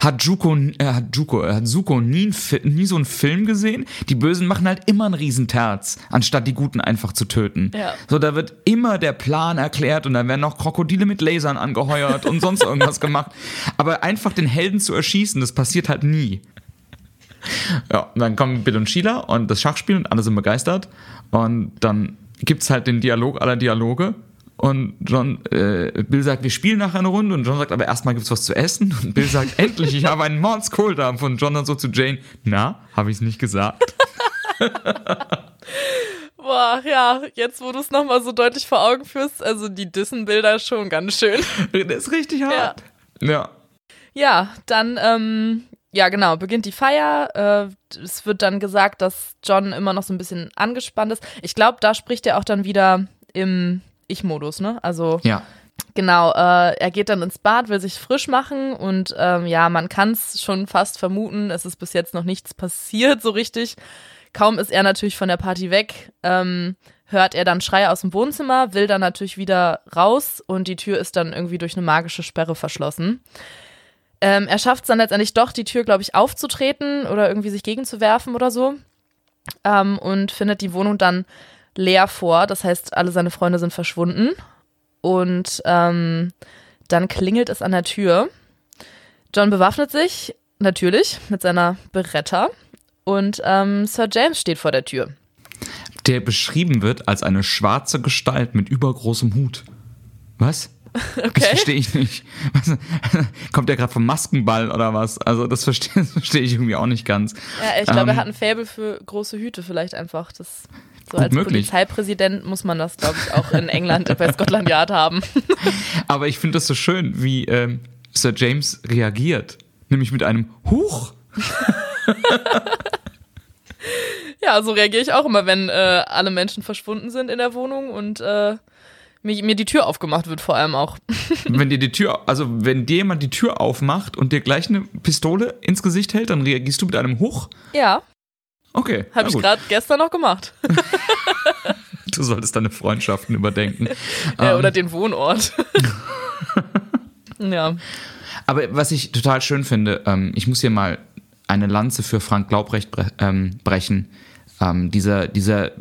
Hat Juko, äh, hat Juko, äh, hat Suko nie, nie so einen Film gesehen? Die Bösen machen halt immer einen Riesenterz, anstatt die Guten einfach zu töten. Ja. So, da wird immer der Plan erklärt und dann werden noch Krokodile mit Lasern angeheuert und sonst irgendwas gemacht. Aber einfach den Helden zu erschießen, das passiert halt nie. Ja, und dann kommen Bill und Sheila und das Schachspiel und alle sind begeistert. Und dann gibt's halt den Dialog aller Dialoge. Und John, äh, Bill sagt, wir spielen nachher eine Runde. Und John sagt, aber erstmal gibt's was zu essen. Und Bill sagt, endlich, ich habe einen Mordskohldampf. Und John dann so zu Jane, na, habe ich's nicht gesagt. Boah, ja, jetzt wo du es nochmal so deutlich vor Augen führst, also die Dissen-Bilder schon ganz schön. Das ist richtig hart. Ja. Ja, dann, ähm, ja genau, beginnt die Feier. Äh, es wird dann gesagt, dass John immer noch so ein bisschen angespannt ist. Ich glaube, da spricht er auch dann wieder im Ich-Modus, ne? Also Ja. genau, äh, er geht dann ins Bad, will sich frisch machen und ähm, ja, man kann es schon fast vermuten, es ist bis jetzt noch nichts passiert so richtig. Kaum ist er natürlich von der Party weg, ähm, hört er dann Schreie aus dem Wohnzimmer, will dann natürlich wieder raus und die Tür ist dann irgendwie durch eine magische Sperre verschlossen. Ähm, er schafft es dann letztendlich doch, die Tür, glaube ich, aufzutreten oder irgendwie sich gegenzuwerfen oder so. Ähm, und findet die Wohnung dann leer vor. Das heißt, alle seine Freunde sind verschwunden. Und ähm, dann klingelt es an der Tür. John bewaffnet sich, natürlich, mit seiner Beretta. Und ähm, Sir James steht vor der Tür. Der beschrieben wird als eine schwarze Gestalt mit übergroßem Hut. Was? Okay. Das verstehe ich nicht. Was, kommt der gerade vom Maskenball oder was? Also das verstehe versteh ich irgendwie auch nicht ganz. Ja, ich glaube, ähm, er hat ein Faible für große Hüte vielleicht einfach. Das so als möglich. Polizeipräsident muss man das, glaube ich, auch in England bei Scotland Yard haben. Aber ich finde das so schön, wie ähm, Sir James reagiert. Nämlich mit einem Huch. ja, so reagiere ich auch immer, wenn äh, alle Menschen verschwunden sind in der Wohnung und äh, mir, mir die Tür aufgemacht wird, vor allem auch. wenn dir die Tür, also wenn dir jemand die Tür aufmacht und dir gleich eine Pistole ins Gesicht hält, dann reagierst du mit einem Huch? Ja. Okay. Habe ich gerade gestern noch gemacht. du solltest deine Freundschaften überdenken. Ja, oder ähm. den Wohnort. ja. Aber was ich total schön finde, ähm, ich muss hier mal eine Lanze für Frank Glaubrecht bre ähm, brechen. Ähm, dieser, dieser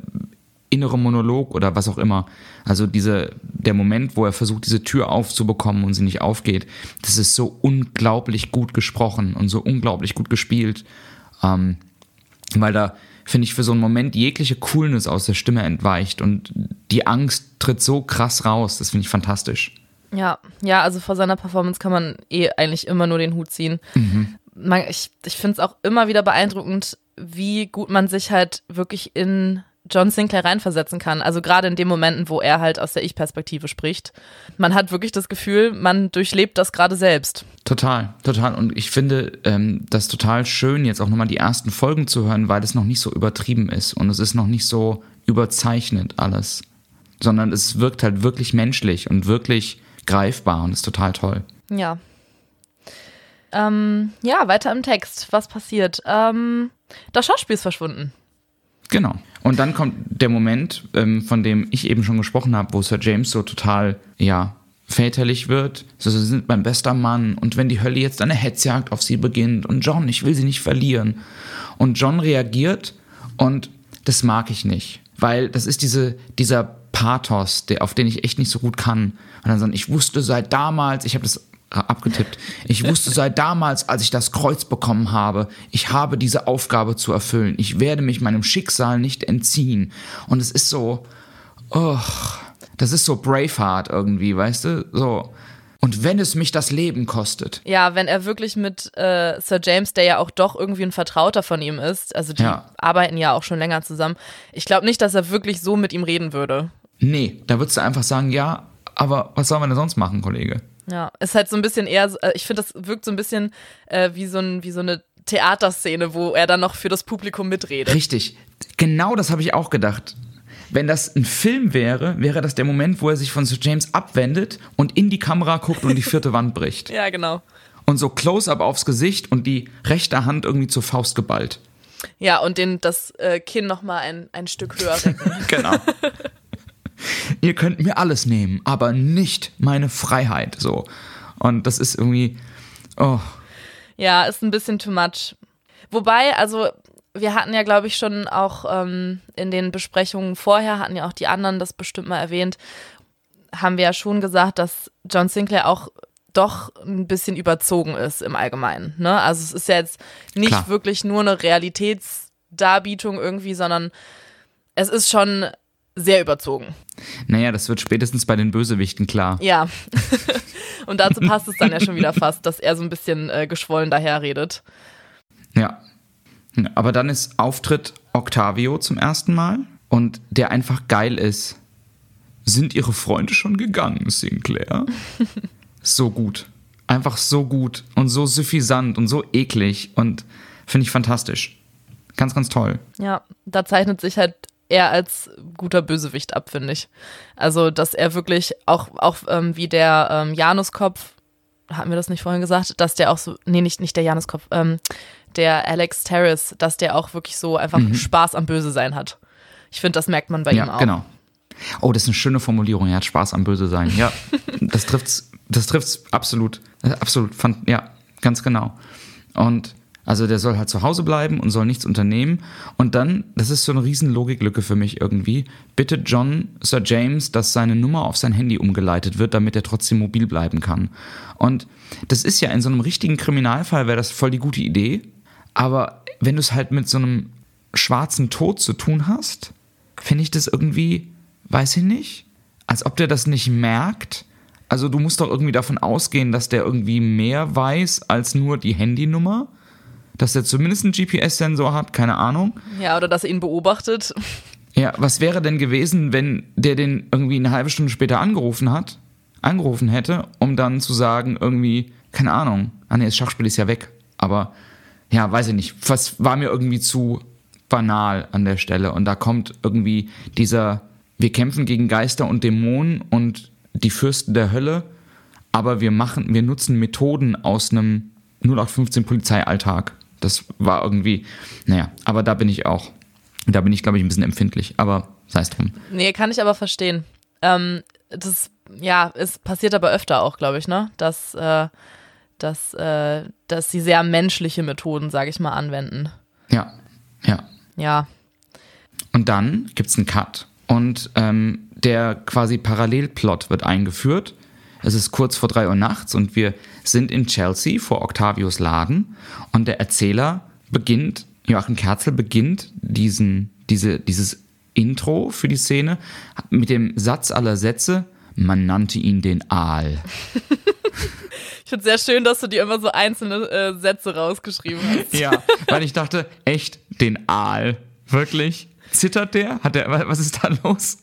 innere Monolog oder was auch immer. Also diese, der Moment, wo er versucht, diese Tür aufzubekommen und sie nicht aufgeht, das ist so unglaublich gut gesprochen und so unglaublich gut gespielt. Ähm, weil da, finde ich, für so einen Moment jegliche Coolness aus der Stimme entweicht und die Angst tritt so krass raus. Das finde ich fantastisch. Ja, ja, also vor seiner Performance kann man eh eigentlich immer nur den Hut ziehen. Mhm. Man, ich ich finde es auch immer wieder beeindruckend, wie gut man sich halt wirklich in John Sinclair reinversetzen kann. Also gerade in den Momenten, wo er halt aus der Ich-Perspektive spricht. Man hat wirklich das Gefühl, man durchlebt das gerade selbst. Total, total. Und ich finde ähm, das total schön, jetzt auch nochmal die ersten Folgen zu hören, weil es noch nicht so übertrieben ist und es ist noch nicht so überzeichnet alles. Sondern es wirkt halt wirklich menschlich und wirklich greifbar und ist total toll. Ja. Ähm, ja, weiter im Text. Was passiert? Ähm, das Schauspiel ist verschwunden. Genau. Und dann kommt der Moment, ähm, von dem ich eben schon gesprochen habe, wo Sir James so total, ja, väterlich wird. So, sie sind mein bester Mann. Und wenn die Hölle jetzt eine Hetzjagd auf sie beginnt und John, ich will sie nicht verlieren. Und John reagiert und das mag ich nicht. Weil das ist diese, dieser Pathos, der, auf den ich echt nicht so gut kann. Und dann sagen, ich wusste seit damals, ich habe das abgetippt. Ich wusste seit damals, als ich das Kreuz bekommen habe, ich habe diese Aufgabe zu erfüllen. Ich werde mich meinem Schicksal nicht entziehen. Und es ist so, oh, das ist so Braveheart irgendwie, weißt du? So. Und wenn es mich das Leben kostet. Ja, wenn er wirklich mit äh, Sir James, der ja auch doch irgendwie ein Vertrauter von ihm ist, also die ja. arbeiten ja auch schon länger zusammen, ich glaube nicht, dass er wirklich so mit ihm reden würde. Nee, da würdest du einfach sagen, ja, aber was sollen wir denn sonst machen, Kollege? Ja, ist halt so ein bisschen eher, äh, ich finde, das wirkt so ein bisschen äh, wie, so ein, wie so eine Theaterszene, wo er dann noch für das Publikum mitredet. Richtig. Genau das habe ich auch gedacht. Wenn das ein Film wäre, wäre das der Moment, wo er sich von Sir James abwendet und in die Kamera guckt und die vierte Wand bricht. Ja, genau. Und so Close-up aufs Gesicht und die rechte Hand irgendwie zur Faust geballt. Ja, und den, das äh, Kinn nochmal ein, ein Stück höher recken. genau. ihr könnt mir alles nehmen, aber nicht meine Freiheit. So. Und das ist irgendwie. Oh. Ja, ist ein bisschen too much. Wobei, also wir hatten ja, glaube ich, schon auch ähm, in den Besprechungen vorher, hatten ja auch die anderen das bestimmt mal erwähnt, haben wir ja schon gesagt, dass John Sinclair auch doch ein bisschen überzogen ist im Allgemeinen. Ne? Also es ist ja jetzt nicht Klar. wirklich nur eine Realitätsdarbietung irgendwie, sondern es ist schon sehr überzogen. Naja, das wird spätestens bei den Bösewichten klar. Ja. Und dazu passt es dann ja schon wieder fast, dass er so ein bisschen äh, geschwollen daherredet. Ja. Aber dann ist Auftritt Octavio zum ersten Mal und der einfach geil ist. Sind ihre Freunde schon gegangen, Sinclair? so gut. Einfach so gut und so suffisant und so eklig und finde ich fantastisch. Ganz, ganz toll. Ja, da zeichnet sich halt er als guter Bösewicht ab, finde ich. Also, dass er wirklich auch, auch ähm, wie der ähm, Januskopf, hatten wir das nicht vorhin gesagt, dass der auch so, nee, nicht, nicht der Januskopf, ähm, der Alex Terrace, dass der auch wirklich so einfach mhm. Spaß am Böse sein hat. Ich finde, das merkt man bei ja, ihm auch. Genau. Oh, das ist eine schöne Formulierung. Er hat Spaß am Böse sein. Ja, das trifft's, das trifft's absolut. Absolut. Fand, ja, ganz genau. Und also der soll halt zu Hause bleiben und soll nichts unternehmen. Und dann, das ist so eine riesen Logiklücke für mich irgendwie, bittet John Sir James, dass seine Nummer auf sein Handy umgeleitet wird, damit er trotzdem mobil bleiben kann. Und das ist ja in so einem richtigen Kriminalfall, wäre das voll die gute Idee. Aber wenn du es halt mit so einem schwarzen Tod zu tun hast, finde ich das irgendwie, weiß ich nicht, als ob der das nicht merkt. Also du musst doch irgendwie davon ausgehen, dass der irgendwie mehr weiß als nur die Handynummer dass er zumindest einen GPS-Sensor hat, keine Ahnung. Ja, oder dass er ihn beobachtet. Ja, was wäre denn gewesen, wenn der den irgendwie eine halbe Stunde später angerufen hat, angerufen hätte, um dann zu sagen, irgendwie, keine Ahnung, ah nee, das Schachspiel ist ja weg, aber ja, weiß ich nicht, was war mir irgendwie zu banal an der Stelle und da kommt irgendwie dieser, wir kämpfen gegen Geister und Dämonen und die Fürsten der Hölle, aber wir machen, wir nutzen Methoden aus einem 0815 Polizeialltag. Das war irgendwie, naja, aber da bin ich auch, da bin ich, glaube ich, ein bisschen empfindlich, aber sei es drum. Nee, kann ich aber verstehen. Ähm, das, ja, es passiert aber öfter auch, glaube ich, ne? Dass, äh, dass, äh, dass sie sehr menschliche Methoden, sage ich mal, anwenden. Ja, ja. Ja. Und dann gibt es einen Cut und ähm, der quasi Parallelplot wird eingeführt es ist kurz vor drei Uhr nachts und wir sind in Chelsea vor Octavios Laden und der Erzähler beginnt, Joachim Kerzel beginnt diesen, diese, dieses Intro für die Szene mit dem Satz aller Sätze, man nannte ihn den Aal. ich finde es sehr schön, dass du dir immer so einzelne äh, Sätze rausgeschrieben hast. Ja, weil ich dachte, echt, den Aal. Wirklich? Zittert der? Hat der was ist da los?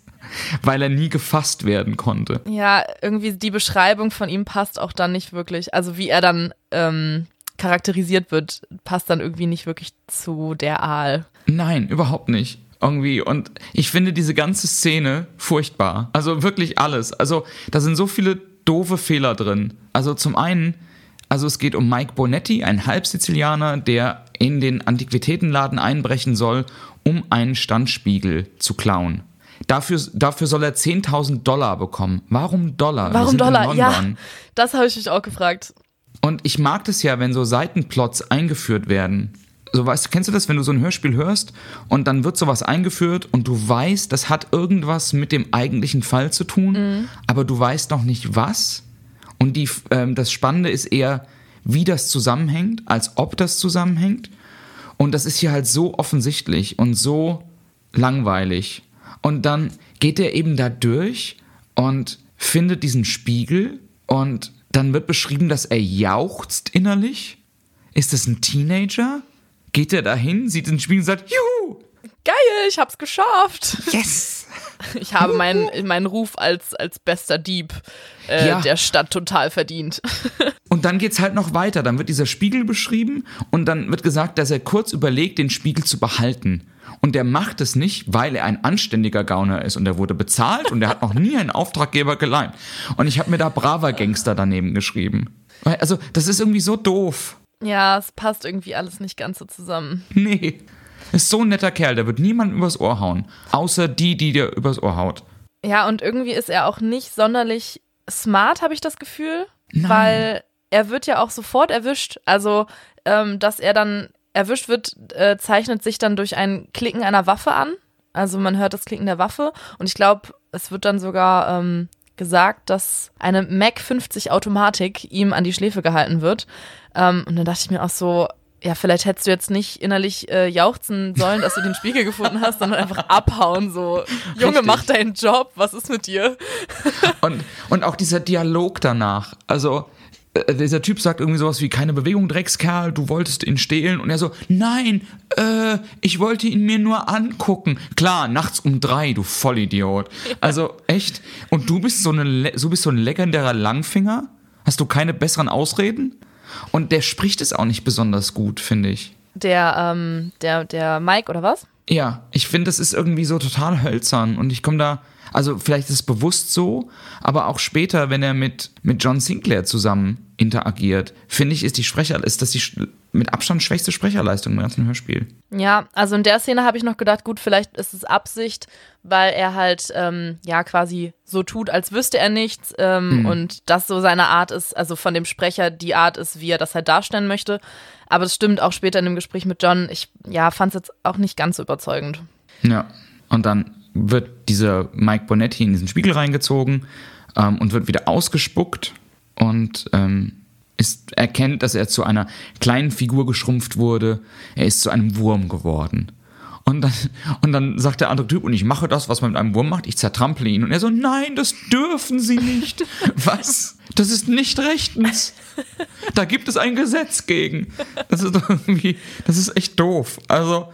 Weil er nie gefasst werden konnte. Ja, irgendwie die Beschreibung von ihm passt auch dann nicht wirklich. Also wie er dann ähm, charakterisiert wird, passt dann irgendwie nicht wirklich zu der Aal. Nein, überhaupt nicht. Irgendwie. Und ich finde diese ganze Szene furchtbar. Also wirklich alles. Also da sind so viele doofe Fehler drin. Also zum einen, also es geht um Mike Bonetti, ein Halbsizilianer, der in den Antiquitätenladen einbrechen soll, um einen Standspiegel zu klauen. Dafür, dafür soll er 10.000 Dollar bekommen. Warum Dollar? Warum Dollar? Ja, das habe ich mich auch gefragt. Und ich mag das ja, wenn so Seitenplots eingeführt werden. So weißt, kennst du das, wenn du so ein Hörspiel hörst und dann wird sowas eingeführt und du weißt, das hat irgendwas mit dem eigentlichen Fall zu tun, mhm. aber du weißt noch nicht was. Und die, ähm, das Spannende ist eher, wie das zusammenhängt, als ob das zusammenhängt. Und das ist hier halt so offensichtlich und so langweilig. Und dann geht er eben da durch und findet diesen Spiegel und dann wird beschrieben, dass er jauchzt innerlich. Ist das ein Teenager? Geht er dahin, sieht den Spiegel und sagt, Juhu! Geil, ich hab's geschafft. Yes! Ich habe meinen, meinen Ruf als, als bester Dieb äh, ja. der Stadt total verdient. Und dann geht's halt noch weiter. Dann wird dieser Spiegel beschrieben und dann wird gesagt, dass er kurz überlegt, den Spiegel zu behalten. Und der macht es nicht, weil er ein anständiger Gauner ist und er wurde bezahlt und er hat noch nie einen Auftraggeber geleimt. Und ich habe mir da braver Gangster daneben geschrieben. Also, das ist irgendwie so doof. Ja, es passt irgendwie alles nicht ganz so zusammen. Nee. Ist so ein netter Kerl, der wird niemandem übers Ohr hauen. Außer die, die dir übers Ohr haut. Ja, und irgendwie ist er auch nicht sonderlich smart, habe ich das Gefühl. Nein. Weil er wird ja auch sofort erwischt. Also, ähm, dass er dann erwischt wird, äh, zeichnet sich dann durch ein Klicken einer Waffe an. Also man hört das Klicken der Waffe und ich glaube, es wird dann sogar ähm, gesagt, dass eine Mac 50 Automatik ihm an die Schläfe gehalten wird. Ähm, und dann dachte ich mir auch so, ja, vielleicht hättest du jetzt nicht innerlich äh, jauchzen sollen, dass du den Spiegel gefunden hast, sondern einfach abhauen, so, Junge, Richtig. mach deinen Job, was ist mit dir? und, und auch dieser Dialog danach, also dieser Typ sagt irgendwie sowas wie keine Bewegung, Dreckskerl, du wolltest ihn stehlen. Und er so, nein, äh, ich wollte ihn mir nur angucken. Klar, nachts um drei, du Vollidiot. Also echt. Und du bist so, eine, du bist so ein legendärer Langfinger? Hast du keine besseren Ausreden? Und der spricht es auch nicht besonders gut, finde ich. Der, ähm, der, der Mike, oder was? Ja, ich finde, das ist irgendwie so total hölzern und ich komme da, also vielleicht ist es bewusst so, aber auch später, wenn er mit, mit John Sinclair zusammen interagiert, finde ich, ist die Sprecher, ist das die mit Abstand schwächste Sprecherleistung im ganzen Hörspiel. Ja, also in der Szene habe ich noch gedacht, gut, vielleicht ist es Absicht, weil er halt ähm, ja quasi so tut, als wüsste er nichts ähm, mhm. und das so seine Art ist, also von dem Sprecher die Art ist, wie er das halt darstellen möchte. Aber es stimmt auch später in dem Gespräch mit John, ich ja, fand es jetzt auch nicht ganz so überzeugend. Ja, und dann wird dieser Mike Bonetti in diesen Spiegel reingezogen ähm, und wird wieder ausgespuckt und ähm, ist, erkennt, dass er zu einer kleinen Figur geschrumpft wurde. Er ist zu einem Wurm geworden. Und dann, und dann sagt der andere Typ, und ich mache das, was man mit einem Wurm macht, ich zertrample ihn. Und er so, nein, das dürfen Sie nicht. was? Das ist nicht rechtens. Da gibt es ein Gesetz gegen. Das ist irgendwie, das ist echt doof. Also.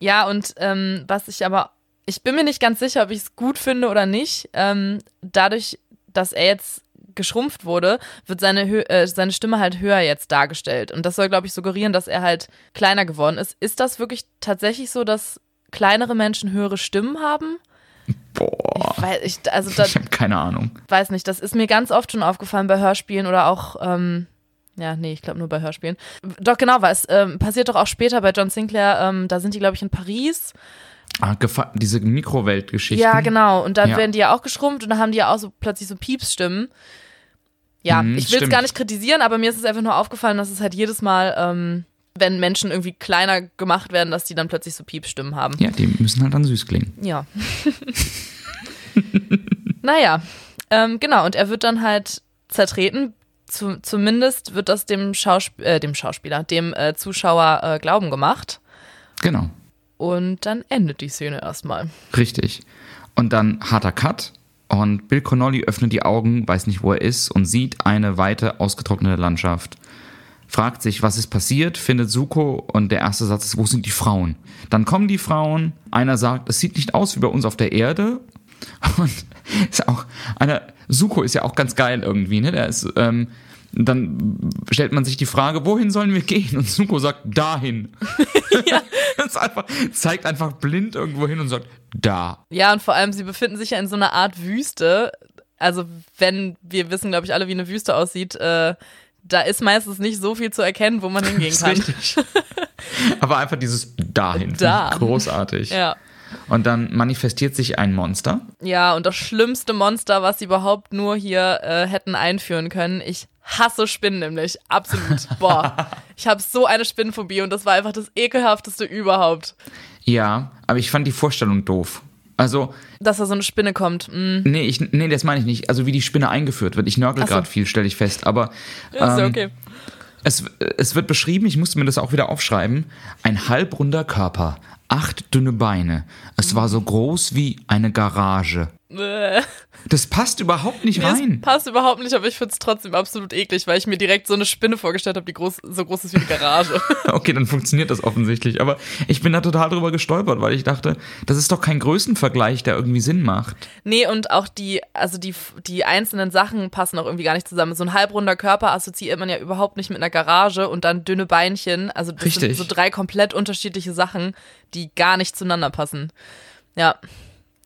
Ja, und ähm, was ich aber, ich bin mir nicht ganz sicher, ob ich es gut finde oder nicht. Ähm, dadurch, dass er jetzt geschrumpft wurde, wird seine, Hö äh, seine Stimme halt höher jetzt dargestellt. Und das soll, glaube ich, suggerieren, dass er halt kleiner geworden ist. Ist das wirklich tatsächlich so, dass kleinere Menschen höhere Stimmen haben? Boah. Ich, weiß, ich, also ich habe keine Ahnung. Weiß nicht, das ist mir ganz oft schon aufgefallen bei Hörspielen oder auch, ähm, ja, nee, ich glaube nur bei Hörspielen. Doch, genau, weil es ähm, passiert doch auch später bei John Sinclair, ähm, da sind die, glaube ich, in Paris. Ah, diese Mikroweltgeschichten. Ja, genau. Und dann ja. werden die ja auch geschrumpft und dann haben die ja auch so plötzlich so Piepsstimmen. Ja, mhm, ich will es gar nicht kritisieren, aber mir ist es einfach nur aufgefallen, dass es halt jedes Mal, ähm, wenn Menschen irgendwie kleiner gemacht werden, dass die dann plötzlich so Piepstimmen haben. Ja, die müssen halt dann süß klingen. Ja. naja, ähm, genau. Und er wird dann halt zertreten. Zu, zumindest wird das dem, Schausp äh, dem Schauspieler, dem äh, Zuschauer äh, glauben gemacht. Genau. Und dann endet die Szene erstmal. Richtig. Und dann harter Cut und Bill Connolly öffnet die Augen, weiß nicht, wo er ist und sieht eine weite, ausgetrocknete Landschaft. Fragt sich, was ist passiert, findet Suko und der erste Satz ist, wo sind die Frauen? Dann kommen die Frauen, einer sagt, es sieht nicht aus wie bei uns auf der Erde. Und ist auch einer, Suko ist ja auch ganz geil irgendwie, ne? Der ist, ähm, dann stellt man sich die Frage, wohin sollen wir gehen? Und Suko sagt, dahin. ja. das einfach, zeigt einfach blind irgendwo hin und sagt, da. Ja, und vor allem, sie befinden sich ja in so einer Art Wüste. Also, wenn wir wissen, glaube ich, alle, wie eine Wüste aussieht, äh, da ist meistens nicht so viel zu erkennen, wo man hingehen kann. Richtig. Aber einfach dieses dahin. Da. Großartig. Ja. Und dann manifestiert sich ein Monster. Ja, und das schlimmste Monster, was sie überhaupt nur hier äh, hätten einführen können. Ich hasse Spinnen nämlich. Absolut. Boah. ich habe so eine Spinnenphobie und das war einfach das ekelhafteste überhaupt. Ja, aber ich fand die Vorstellung doof. Also. Dass da so eine Spinne kommt. Mm. Nee, ich, nee, das meine ich nicht. Also wie die Spinne eingeführt wird. Ich nörgel so. gerade viel, stelle ich fest. Aber. Ähm, ist okay. Es, es wird beschrieben, ich musste mir das auch wieder aufschreiben, ein halbrunder Körper, acht dünne Beine. Es war so groß wie eine Garage. Das passt überhaupt nicht rein. Das passt überhaupt nicht, aber ich finde es trotzdem absolut eklig, weil ich mir direkt so eine Spinne vorgestellt habe, die groß, so groß ist wie eine Garage. okay, dann funktioniert das offensichtlich. Aber ich bin da total drüber gestolpert, weil ich dachte, das ist doch kein Größenvergleich, der irgendwie Sinn macht. Nee, und auch die, also die, die einzelnen Sachen passen auch irgendwie gar nicht zusammen. So ein halbrunder Körper assoziiert man ja überhaupt nicht mit einer Garage und dann dünne Beinchen. Also das Richtig. sind so drei komplett unterschiedliche Sachen, die gar nicht zueinander passen. Ja.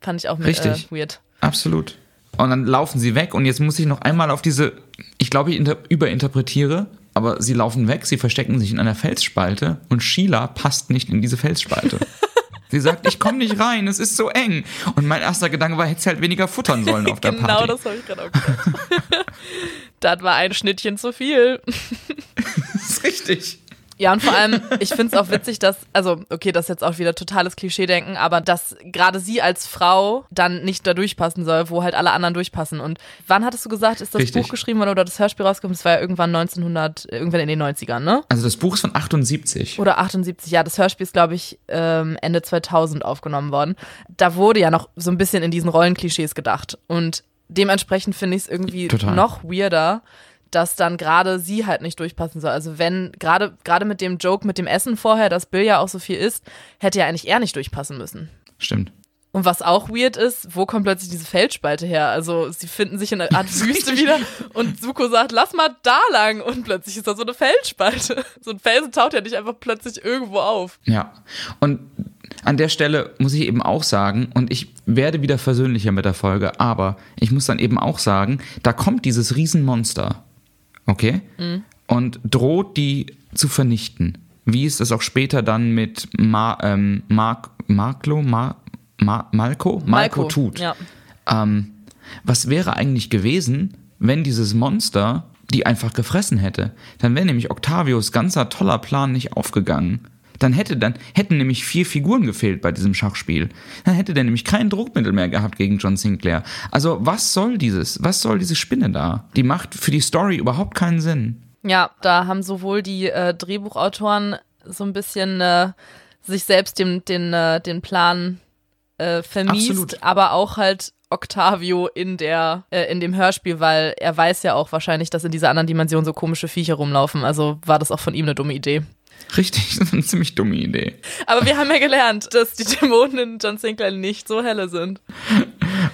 Fand ich auch mit, Richtig. Äh, weird. Absolut. Und dann laufen sie weg und jetzt muss ich noch einmal auf diese, ich glaube, ich überinterpretiere, aber sie laufen weg, sie verstecken sich in einer Felsspalte und Sheila passt nicht in diese Felsspalte. Sie sagt, ich komme nicht rein, es ist so eng. Und mein erster Gedanke war, hätte sie halt weniger futtern sollen auf der genau Party. Genau, das habe ich gerade auch gedacht. das war ein Schnittchen zu viel. das ist richtig. Ja, und vor allem, ich finde es auch witzig, dass, also, okay, das ist jetzt auch wieder totales Klischee-Denken, aber dass gerade sie als Frau dann nicht da durchpassen soll, wo halt alle anderen durchpassen. Und wann hattest du gesagt, ist das Richtig. Buch geschrieben worden oder das Hörspiel rausgekommen? Das war ja irgendwann 1900, irgendwann in den 90ern, ne? Also das Buch ist von 78. Oder 78, ja. Das Hörspiel ist, glaube ich, ähm, Ende 2000 aufgenommen worden. Da wurde ja noch so ein bisschen in diesen Rollenklischees gedacht. Und dementsprechend finde ich es irgendwie Total. noch weirder, dass dann gerade sie halt nicht durchpassen soll. Also wenn, gerade gerade mit dem Joke mit dem Essen vorher, dass Bill ja auch so viel isst, hätte ja eigentlich er nicht durchpassen müssen. Stimmt. Und was auch weird ist, wo kommt plötzlich diese Feldspalte her? Also sie finden sich in einer Art Wüste wieder und Suko sagt, lass mal da lang und plötzlich ist da so eine Feldspalte. So ein Felsen taucht ja nicht einfach plötzlich irgendwo auf. Ja. Und an der Stelle muss ich eben auch sagen, und ich werde wieder versöhnlicher mit der Folge, aber ich muss dann eben auch sagen, da kommt dieses Riesenmonster, okay? Mhm. Und droht die zu vernichten. Wie es das auch später dann mit Ma, ähm, Mark, Marklo, Ma, Ma, Malko? Malko, Malko tut. Ja. Ähm, was wäre eigentlich gewesen, wenn dieses Monster die einfach gefressen hätte? Dann wäre nämlich Octavios ganzer toller Plan nicht aufgegangen. Dann hätte dann hätten nämlich vier Figuren gefehlt bei diesem Schachspiel. Dann hätte der nämlich kein Druckmittel mehr gehabt gegen John Sinclair. Also was soll dieses? Was soll diese Spinne da? Die macht für die Story überhaupt keinen Sinn. Ja, da haben sowohl die äh, Drehbuchautoren so ein bisschen äh, sich selbst den, den, äh, den Plan äh, vermiest, Absolut. aber auch halt Octavio in der äh, in dem Hörspiel, weil er weiß ja auch wahrscheinlich, dass in dieser anderen Dimension so komische Viecher rumlaufen. Also war das auch von ihm eine dumme Idee. Richtig, das ist eine ziemlich dumme Idee. Aber wir haben ja gelernt, dass die Dämonen in John Sinclair nicht so helle sind.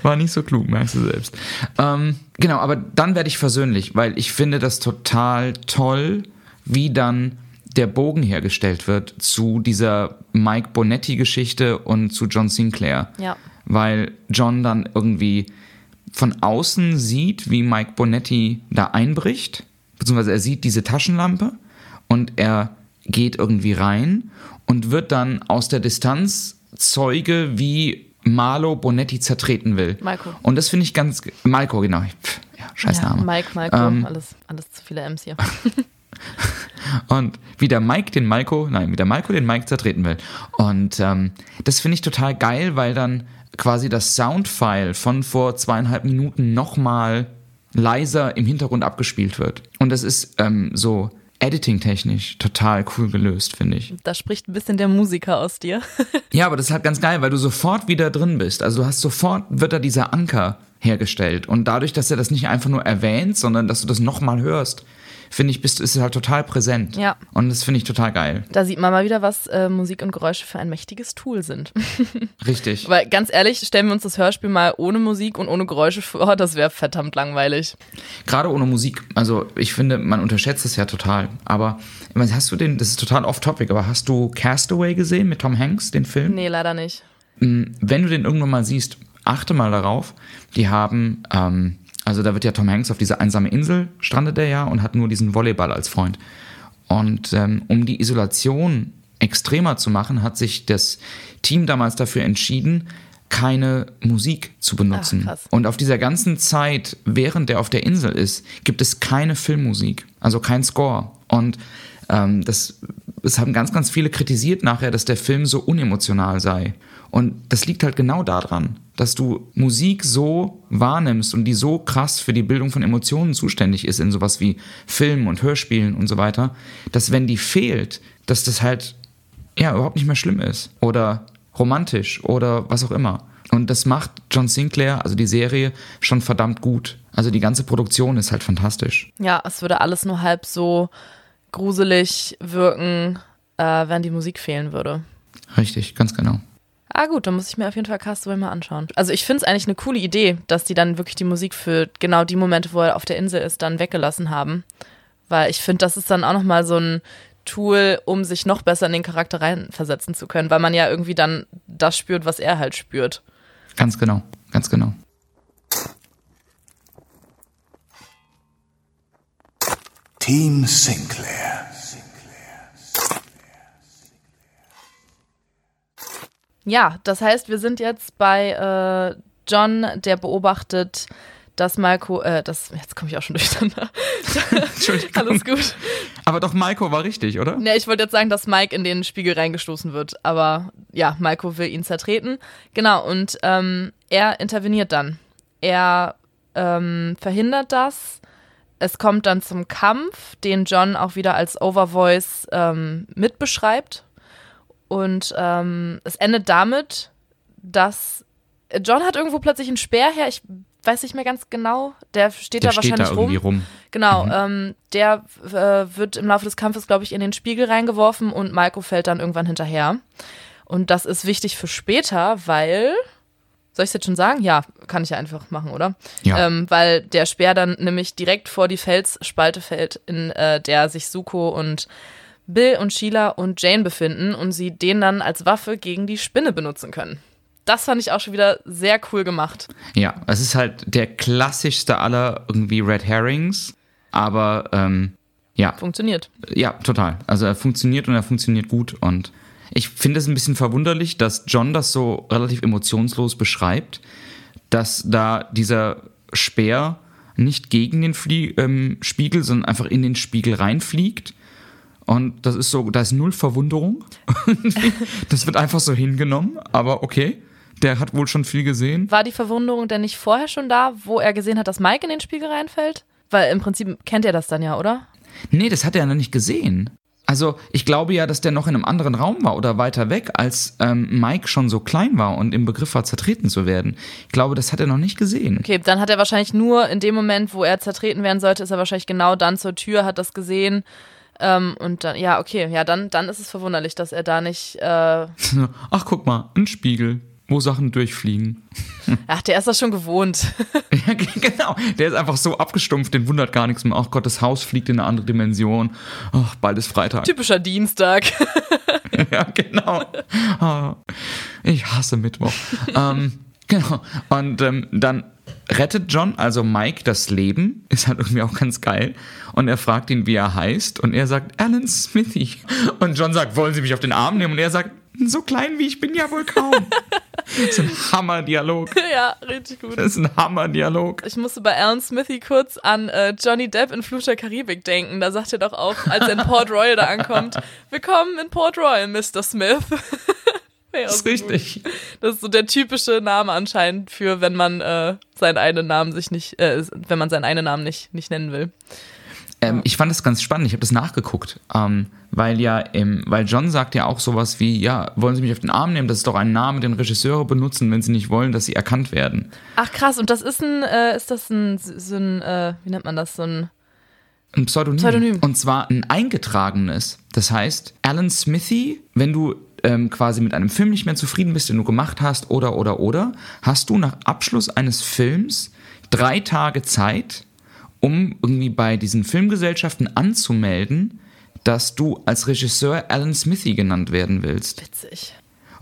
War nicht so klug, merkst du selbst. Ähm, genau, aber dann werde ich versöhnlich, weil ich finde das total toll, wie dann der Bogen hergestellt wird zu dieser Mike Bonetti-Geschichte und zu John Sinclair. Ja. Weil John dann irgendwie von außen sieht, wie Mike Bonetti da einbricht, beziehungsweise er sieht diese Taschenlampe und er geht irgendwie rein und wird dann aus der Distanz Zeuge, wie Marlo Bonetti zertreten will. Malko. Und das finde ich ganz. Malko, genau. Ja, scheiß Name. Ja, Mike, Malko, ähm, alles, alles zu viele M's hier. und wie der Mike den Malko, nein, wie der Malko den Mike zertreten will. Und ähm, das finde ich total geil, weil dann quasi das Soundfile von vor zweieinhalb Minuten nochmal leiser im Hintergrund abgespielt wird. Und das ist ähm, so editing-technisch total cool gelöst, finde ich. Da spricht ein bisschen der Musiker aus dir. ja, aber das ist halt ganz geil, weil du sofort wieder drin bist. Also du hast sofort, wird da dieser Anker hergestellt. Und dadurch, dass er das nicht einfach nur erwähnt, sondern dass du das nochmal hörst, finde ich, bist, ist es halt total präsent. Ja. Und das finde ich total geil. Da sieht man mal wieder, was äh, Musik und Geräusche für ein mächtiges Tool sind. Richtig. Weil ganz ehrlich, stellen wir uns das Hörspiel mal ohne Musik und ohne Geräusche vor, das wäre verdammt langweilig. Gerade ohne Musik. Also ich finde, man unterschätzt es ja total. Aber hast du den, das ist total off-topic, aber hast du Castaway gesehen mit Tom Hanks, den Film? Nee, leider nicht. Hm, wenn du den irgendwann mal siehst, achte mal darauf. Die haben ähm, also da wird ja Tom Hanks auf diese einsame Insel, strandet er ja und hat nur diesen Volleyball als Freund. Und ähm, um die Isolation extremer zu machen, hat sich das Team damals dafür entschieden, keine Musik zu benutzen. Ach, und auf dieser ganzen Zeit, während er auf der Insel ist, gibt es keine Filmmusik, also kein Score. Und ähm, das, das haben ganz, ganz viele kritisiert nachher, dass der Film so unemotional sei. Und das liegt halt genau daran, dass du Musik so wahrnimmst und die so krass für die Bildung von Emotionen zuständig ist in sowas wie Filmen und Hörspielen und so weiter, dass wenn die fehlt, dass das halt ja überhaupt nicht mehr schlimm ist oder romantisch oder was auch immer. Und das macht John Sinclair, also die Serie, schon verdammt gut. Also die ganze Produktion ist halt fantastisch. Ja, es würde alles nur halb so gruselig wirken, äh, wenn die Musik fehlen würde. Richtig, ganz genau. Ah gut, dann muss ich mir auf jeden Fall Castaway mal anschauen. Also ich finde es eigentlich eine coole Idee, dass die dann wirklich die Musik für genau die Momente, wo er auf der Insel ist, dann weggelassen haben. Weil ich finde, das ist dann auch nochmal so ein Tool, um sich noch besser in den Charakter reinversetzen zu können, weil man ja irgendwie dann das spürt, was er halt spürt. Ganz genau, ganz genau. Team Sinclair. Ja, das heißt, wir sind jetzt bei äh, John, der beobachtet, dass Malko, äh, das, jetzt komme ich auch schon durcheinander. Entschuldigung. Alles gut. Aber doch Malko war richtig, oder? Ne, ich wollte jetzt sagen, dass Mike in den Spiegel reingestoßen wird. Aber ja, Malko will ihn zertreten. Genau, und ähm, er interveniert dann. Er ähm, verhindert das. Es kommt dann zum Kampf, den John auch wieder als Overvoice ähm, mitbeschreibt. Und ähm, es endet damit, dass John hat irgendwo plötzlich einen Speer her. Ich weiß nicht mehr ganz genau. Der steht der da steht wahrscheinlich da rum. rum. Genau. Mhm. Ähm, der äh, wird im Laufe des Kampfes, glaube ich, in den Spiegel reingeworfen und Malko fällt dann irgendwann hinterher. Und das ist wichtig für später, weil Soll ich es jetzt schon sagen? Ja, kann ich ja einfach machen, oder? Ja. Ähm, weil der Speer dann nämlich direkt vor die Felsspalte fällt, in äh, der sich Suko und Bill und Sheila und Jane befinden und sie den dann als Waffe gegen die Spinne benutzen können. Das fand ich auch schon wieder sehr cool gemacht. Ja, es ist halt der klassischste aller irgendwie Red Herrings, aber ähm, ja, Funktioniert. ja, total. Also er funktioniert und er funktioniert gut und ich finde es ein bisschen verwunderlich, dass John das so relativ emotionslos beschreibt, dass da dieser Speer nicht gegen den Flie ähm, Spiegel, sondern einfach in den Spiegel reinfliegt. Und das ist so, da ist null Verwunderung. das wird einfach so hingenommen, aber okay. Der hat wohl schon viel gesehen. War die Verwunderung denn nicht vorher schon da, wo er gesehen hat, dass Mike in den Spiegel reinfällt? Weil im Prinzip kennt er das dann ja, oder? Nee, das hat er noch nicht gesehen. Also, ich glaube ja, dass der noch in einem anderen Raum war oder weiter weg, als ähm, Mike schon so klein war und im Begriff war, zertreten zu werden. Ich glaube, das hat er noch nicht gesehen. Okay, dann hat er wahrscheinlich nur in dem Moment, wo er zertreten werden sollte, ist er wahrscheinlich genau dann zur Tür, hat das gesehen. Ähm, und dann, ja, okay, ja, dann, dann ist es verwunderlich, dass er da nicht. Äh, Ach, guck mal, ein Spiegel, wo Sachen durchfliegen. ach, der ist das schon gewohnt. Ja, genau. Der ist einfach so abgestumpft, den wundert gar nichts mehr. Ach Gott, das Haus fliegt in eine andere Dimension. Ach, bald ist Freitag. Typischer Dienstag. Ja, genau. Ah, Ich hasse Mittwoch. ähm, genau. Und ähm, dann rettet John, also Mike, das Leben. Ist halt irgendwie auch ganz geil. Und er fragt ihn, wie er heißt. Und er sagt, Alan Smithy. Und John sagt, wollen Sie mich auf den Arm nehmen? Und er sagt, so klein wie ich bin ja wohl kaum. Das ist ein Hammerdialog. ja, richtig gut. Das ist ein Hammerdialog. Ich musste bei Alan Smithy kurz an äh, Johnny Depp in Fluch der Karibik denken. Da sagt er doch auch, als er in Port Royal da ankommt, willkommen in Port Royal, Mr. Smith. Ja, Das ist gut. richtig. Das ist so der typische Name anscheinend für, wenn man äh, seinen eigenen Namen sich nicht, äh, wenn man seinen eigenen Namen nicht, nicht nennen will. Ähm, ich fand das ganz spannend, ich habe das nachgeguckt, ähm, weil ja, im, weil John sagt ja auch sowas wie, ja, wollen Sie mich auf den Arm nehmen? Das ist doch ein Name, den Regisseure benutzen, wenn sie nicht wollen, dass sie erkannt werden. Ach krass, und das ist ein, äh, ist das ein, so ein, äh, wie nennt man das, so ein, Ein Pseudonym. Pseudonym. Und zwar ein eingetragenes. Das heißt, Alan Smithy, wenn du ähm, quasi mit einem Film nicht mehr zufrieden bist, den du gemacht hast, oder, oder, oder, hast du nach Abschluss eines Films drei Tage Zeit, um irgendwie bei diesen Filmgesellschaften anzumelden, dass du als Regisseur Alan Smithy genannt werden willst. witzig.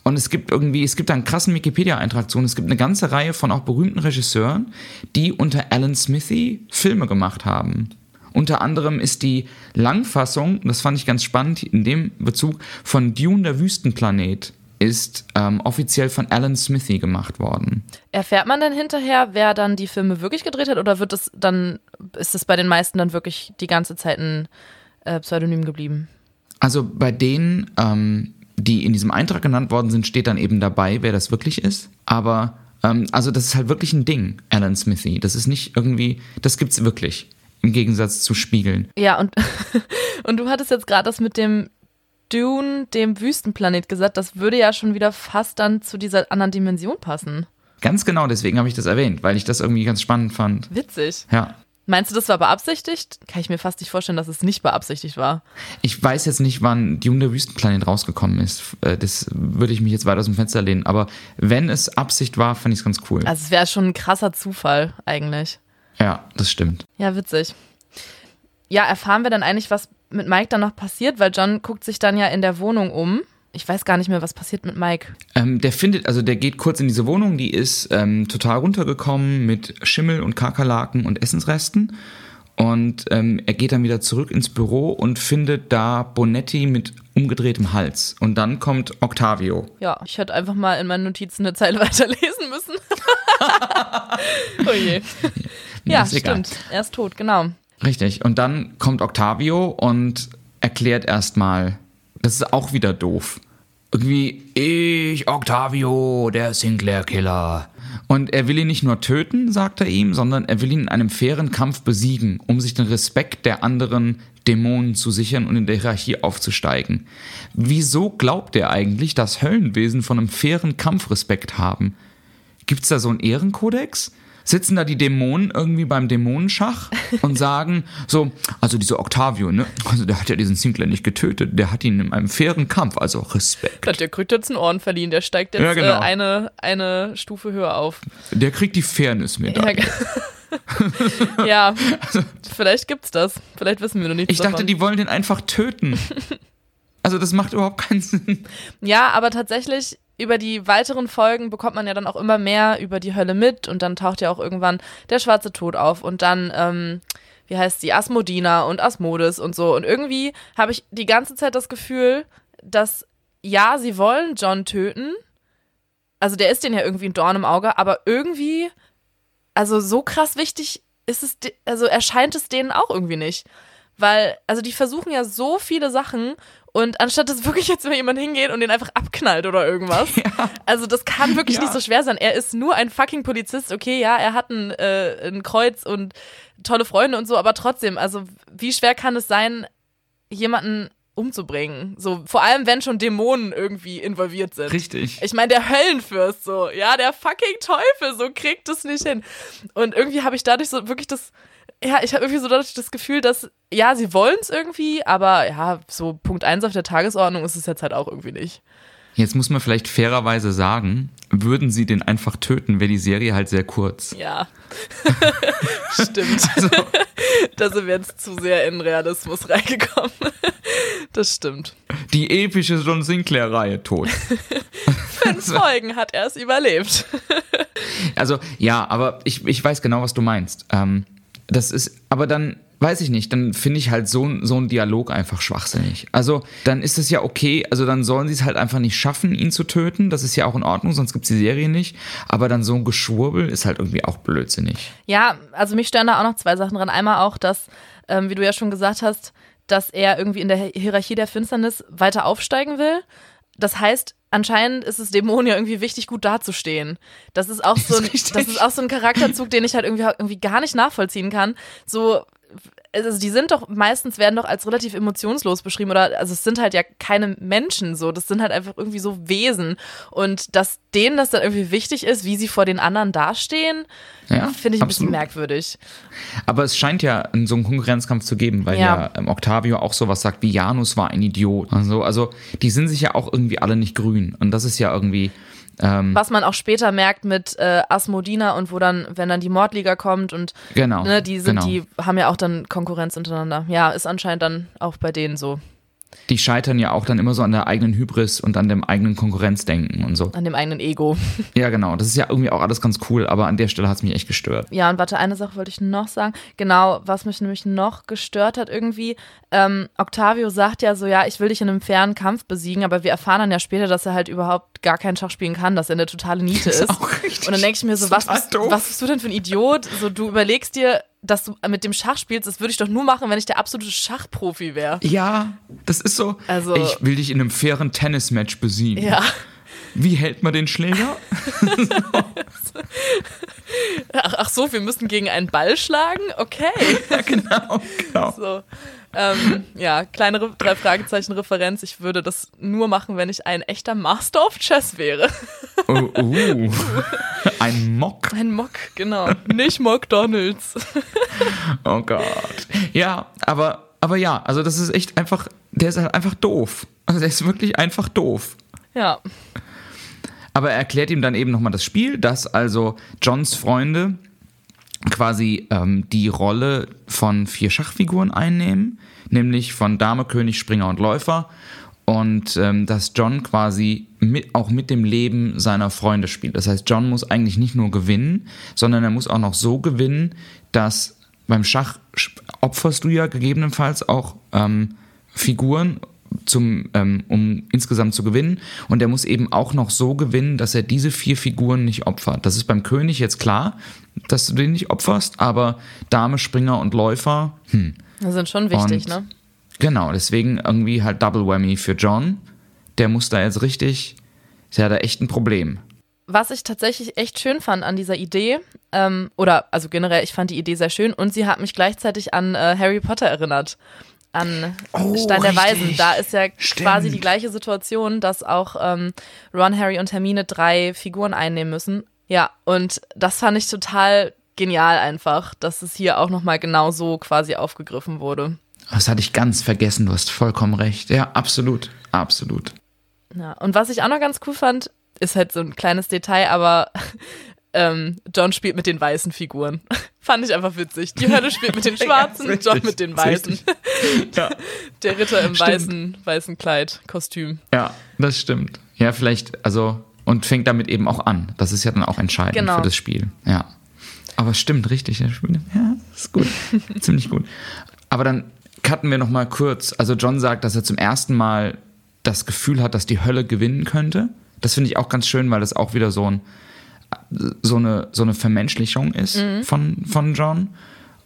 Und es gibt irgendwie, es gibt da einen krassen Wikipedia-Eintrag zu und es gibt eine ganze Reihe von auch berühmten Regisseuren, die unter Alan Smithy Filme gemacht haben. Unter anderem ist die Langfassung, das fand ich ganz spannend in dem Bezug, von Dune der Wüstenplanet ist ähm, offiziell von Alan Smithy gemacht worden. Erfährt man dann hinterher, wer dann die Filme wirklich gedreht hat, oder wird es dann, ist es bei den meisten dann wirklich die ganze Zeit ein äh, Pseudonym geblieben? Also bei denen, ähm, die in diesem Eintrag genannt worden sind, steht dann eben dabei, wer das wirklich ist. Aber ähm, also das ist halt wirklich ein Ding, Alan Smithy. Das ist nicht irgendwie, das gibt's wirklich. Im Gegensatz zu Spiegeln. Ja, und, und du hattest jetzt gerade das mit dem Dune, dem Wüstenplanet gesagt, das würde ja schon wieder fast dann zu dieser anderen Dimension passen. Ganz genau, deswegen habe ich das erwähnt, weil ich das irgendwie ganz spannend fand. Witzig. Ja. Meinst du, das war beabsichtigt? Kann ich mir fast nicht vorstellen, dass es nicht beabsichtigt war. Ich weiß jetzt nicht, wann Dune der Wüstenplanet rausgekommen ist. Äh, Das würde ich mich jetzt weiter aus dem Fenster lehnen. Aber wenn es Absicht war, fand ich es ganz cool. Also es wäre schon ein krasser Zufall eigentlich. Ja, das stimmt. Ja, witzig. Ja, erfahren wir dann eigentlich, was mit Mike dann noch passiert? Weil John guckt sich dann ja in der Wohnung um. Ich weiß gar nicht mehr, was passiert mit Mike. Ähm, der findet, also der geht kurz in diese Wohnung, die ist ähm, total runtergekommen mit Schimmel und Kakerlaken und Essensresten. Und ähm, er geht dann wieder zurück ins Büro und findet da Bonetti mit umgedrehtem Hals. Und dann kommt Octavio. Ja, ich hätte einfach mal in meinen Notizen eine Zeile weiterlesen müssen. oh je. Ja, stimmt. Er ist tot, genau. Richtig. Und dann kommt Octavio und erklärt erstmal, das ist auch wieder doof. Irgendwie, ich, Octavio, der Sinclair-Killer. Und er will ihn nicht nur töten, sagt er ihm, sondern er will ihn in einem fairen Kampf besiegen, um sich den Respekt der anderen Dämonen zu sichern und in der Hierarchie aufzusteigen. Wieso glaubt er eigentlich, dass Höllenwesen von einem fairen Kampf Respekt haben? Gibt's da so einen Ehrenkodex? Sitzen da die Dämonen irgendwie beim Dämonenschach und sagen so, also dieser Octavio, ne, also der hat ja diesen Sinclair nicht getötet, der hat ihn in einem fairen Kampf, also Respekt. Der kriegt jetzt einen Ohren verliehen, der steigt jetzt Ja, genau. äh, eine, eine Stufe höher auf. Der kriegt die Fairness mit. Ja, ja vielleicht gibt's das. Vielleicht wissen wir noch nichts Ich dachte, davon. die wollen den einfach töten. Also das macht überhaupt keinen Sinn. Ja, aber tatsächlich über die weiteren Folgen bekommt man ja dann auch immer mehr über die Hölle mit und dann taucht ja auch irgendwann der schwarze Tod auf und dann, ähm, wie heißt die, Asmodina und Asmodes und so. Und irgendwie habe ich die ganze Zeit das Gefühl, dass ja, sie wollen John töten. Also der ist denen ja irgendwie ein Dorn im Auge, aber irgendwie, also so krass wichtig ist es, also erscheint es denen auch irgendwie nicht. Weil, also die versuchen ja so viele Sachen und anstatt dass wirklich jetzt mal jemand hingeht und den einfach abknallt oder irgendwas. Also das kann wirklich Ja. nicht so schwer sein. Er ist nur ein fucking Polizist. Okay, ja, er hat ein, äh, ein Kreuz und tolle Freunde und so, aber trotzdem, also wie schwer kann es sein, jemanden umzubringen? So, vor allem, wenn schon Dämonen irgendwie involviert sind. Richtig. Ich meine, der Höllenfürst so, ja, der fucking Teufel, so kriegt es nicht hin. Und irgendwie habe ich dadurch so wirklich das, ja, ich habe irgendwie so das Gefühl, dass, ja, sie wollen es irgendwie, aber ja, so Punkt eins auf der Tagesordnung ist es jetzt halt auch irgendwie nicht. Jetzt muss man vielleicht fairerweise sagen, würden sie den einfach töten, wäre die Serie halt sehr kurz. Ja. Stimmt. da sind wir jetzt zu sehr in Realismus reingekommen. das stimmt. Die epische John Sinclair-Reihe tot. Fünf Folgen hat er es überlebt. Also ja, aber ich, ich weiß genau, was du meinst. Ähm, das ist, aber dann weiß ich nicht, dann finde ich halt so, so einen Dialog einfach schwachsinnig. Also dann ist es ja okay, also dann sollen sie es halt einfach nicht schaffen, ihn zu töten. Das ist ja auch in Ordnung, sonst gibt es die Serie nicht. Aber dann so ein Geschwurbel ist halt irgendwie auch blödsinnig. Ja, also mich stören da auch noch zwei Sachen dran. Einmal auch, dass, ähm, wie du ja schon gesagt hast, dass er irgendwie in der Hi- Hierarchie der Finsternis weiter aufsteigen will. Das heißt, anscheinend ist es Dämonen ja irgendwie wichtig, gut dazustehen. Das ist auch so ein, das ist auch so ein Charakterzug, den ich halt irgendwie, irgendwie gar nicht nachvollziehen kann. So, also die sind doch meistens werden doch als relativ emotionslos beschrieben oder also es sind halt ja keine Menschen so, das sind halt einfach irgendwie so Wesen und dass denen das dann irgendwie wichtig ist, wie sie vor den anderen dastehen, Ja, finde ich ein bisschen absolut. merkwürdig. Aber es scheint ja so einen Konkurrenzkampf zu geben, weil ja, Ja. ähm, Octavio auch sowas sagt wie Janus war ein Idiot. Also, also die sind sich ja auch irgendwie alle nicht grün. Und das ist ja irgendwie. Ähm, Was man auch später merkt mit äh, Asmodina und wo dann, wenn dann die Mordliga kommt und genau. ne, die sind, genau. die haben ja auch dann Konkurrenz untereinander. Ja, ist anscheinend dann auch bei denen so, die scheitern ja auch dann immer so an der eigenen Hybris und an dem eigenen Konkurrenzdenken und so. an dem eigenen Ego. Ja, genau. Das ist ja irgendwie auch alles ganz cool, aber an der Stelle hat es mich echt gestört. Ja, und warte, eine Sache wollte ich noch sagen. Genau, was mich nämlich noch gestört hat irgendwie. Ähm, Octavio sagt ja so, ja, ich will dich in einem fairen Kampf besiegen, aber wir erfahren dann ja später, dass er halt überhaupt gar keinen Schach spielen kann, dass er eine totale Niete ist. auch richtig. Und dann denke ich mir so, was bist, was bist du denn für ein Idiot? So, du überlegst dir, dass du mit dem Schach spielst, das würde ich doch nur machen, wenn ich der absolute Schachprofi wäre. Ja, das ist so. Also- ich will dich in einem fairen Tennismatch besiegen. Ja. Wie hält man den Schläger? Ach, ach so, wir müssen gegen einen Ball schlagen? Okay. ja, genau, genau. So. Ähm, ja, kleine Re drei Fragezeichen Referenz. Ich würde das nur machen, wenn ich ein echter Master of Chess wäre. Oh, uh. Ein Mock. Ein Mock, genau. Nicht McDonalds. Oh Gott. Ja, aber, aber ja, also das ist echt einfach, der ist halt einfach doof. Also der ist wirklich einfach doof. Ja. Aber er erklärt ihm dann eben nochmal das Spiel, dass also Johns Freunde quasi ähm, die Rolle von vier Schachfiguren einnehmen, nämlich von Dame, König, Springer und Läufer. Und ähm, dass John quasi mit, auch mit dem Leben seiner Freunde spielt. Das heißt, John muss eigentlich nicht nur gewinnen, sondern er muss auch noch so gewinnen, dass beim Schach sch- opferst du ja gegebenenfalls auch ähm, Figuren, zum, ähm, um insgesamt zu gewinnen. Und er muss eben auch noch so gewinnen, dass er diese vier Figuren nicht opfert. Das ist beim König jetzt klar, dass du den nicht opferst, aber Dame, Springer und Läufer, hm. Das sind schon wichtig, Und- ne? Genau, deswegen irgendwie halt Double Whammy für John. Der muss da jetzt richtig, der hat da echt ein Problem. Was ich tatsächlich echt schön fand an dieser Idee, ähm, oder also generell, ich fand die Idee sehr schön und sie hat mich gleichzeitig an äh, Harry Potter erinnert. An Oh, Stein der richtig. Weisen. Da ist ja Stimmt. quasi die gleiche Situation, dass auch ähm, Ron, Harry und Hermine drei Figuren einnehmen müssen. Ja, und das fand ich total genial einfach, dass es hier auch nochmal genau so quasi aufgegriffen wurde. Das hatte ich ganz vergessen, du hast vollkommen recht. Ja, absolut, absolut. Ja, und was ich auch noch ganz cool fand, ist halt so ein kleines Detail, aber ähm, John spielt mit den weißen Figuren. Fand ich einfach witzig. Die Hölle spielt mit den schwarzen, ja, John mit den weißen. Ja. Der Ritter im weißen, weißen Kleid, Kostüm. Ja, das stimmt. Ja, vielleicht, also, und fängt damit eben auch an. Das ist ja dann auch entscheidend genau. für das Spiel. Ja. Aber stimmt, richtig. Ja, ist gut. Ziemlich gut. Aber dann cutten wir nochmal kurz. Also John sagt, dass er zum ersten Mal das Gefühl hat, dass die Hölle gewinnen könnte. Das finde ich auch ganz schön, weil das auch wieder so, ein, so, eine, so eine Vermenschlichung ist mhm. von, von John.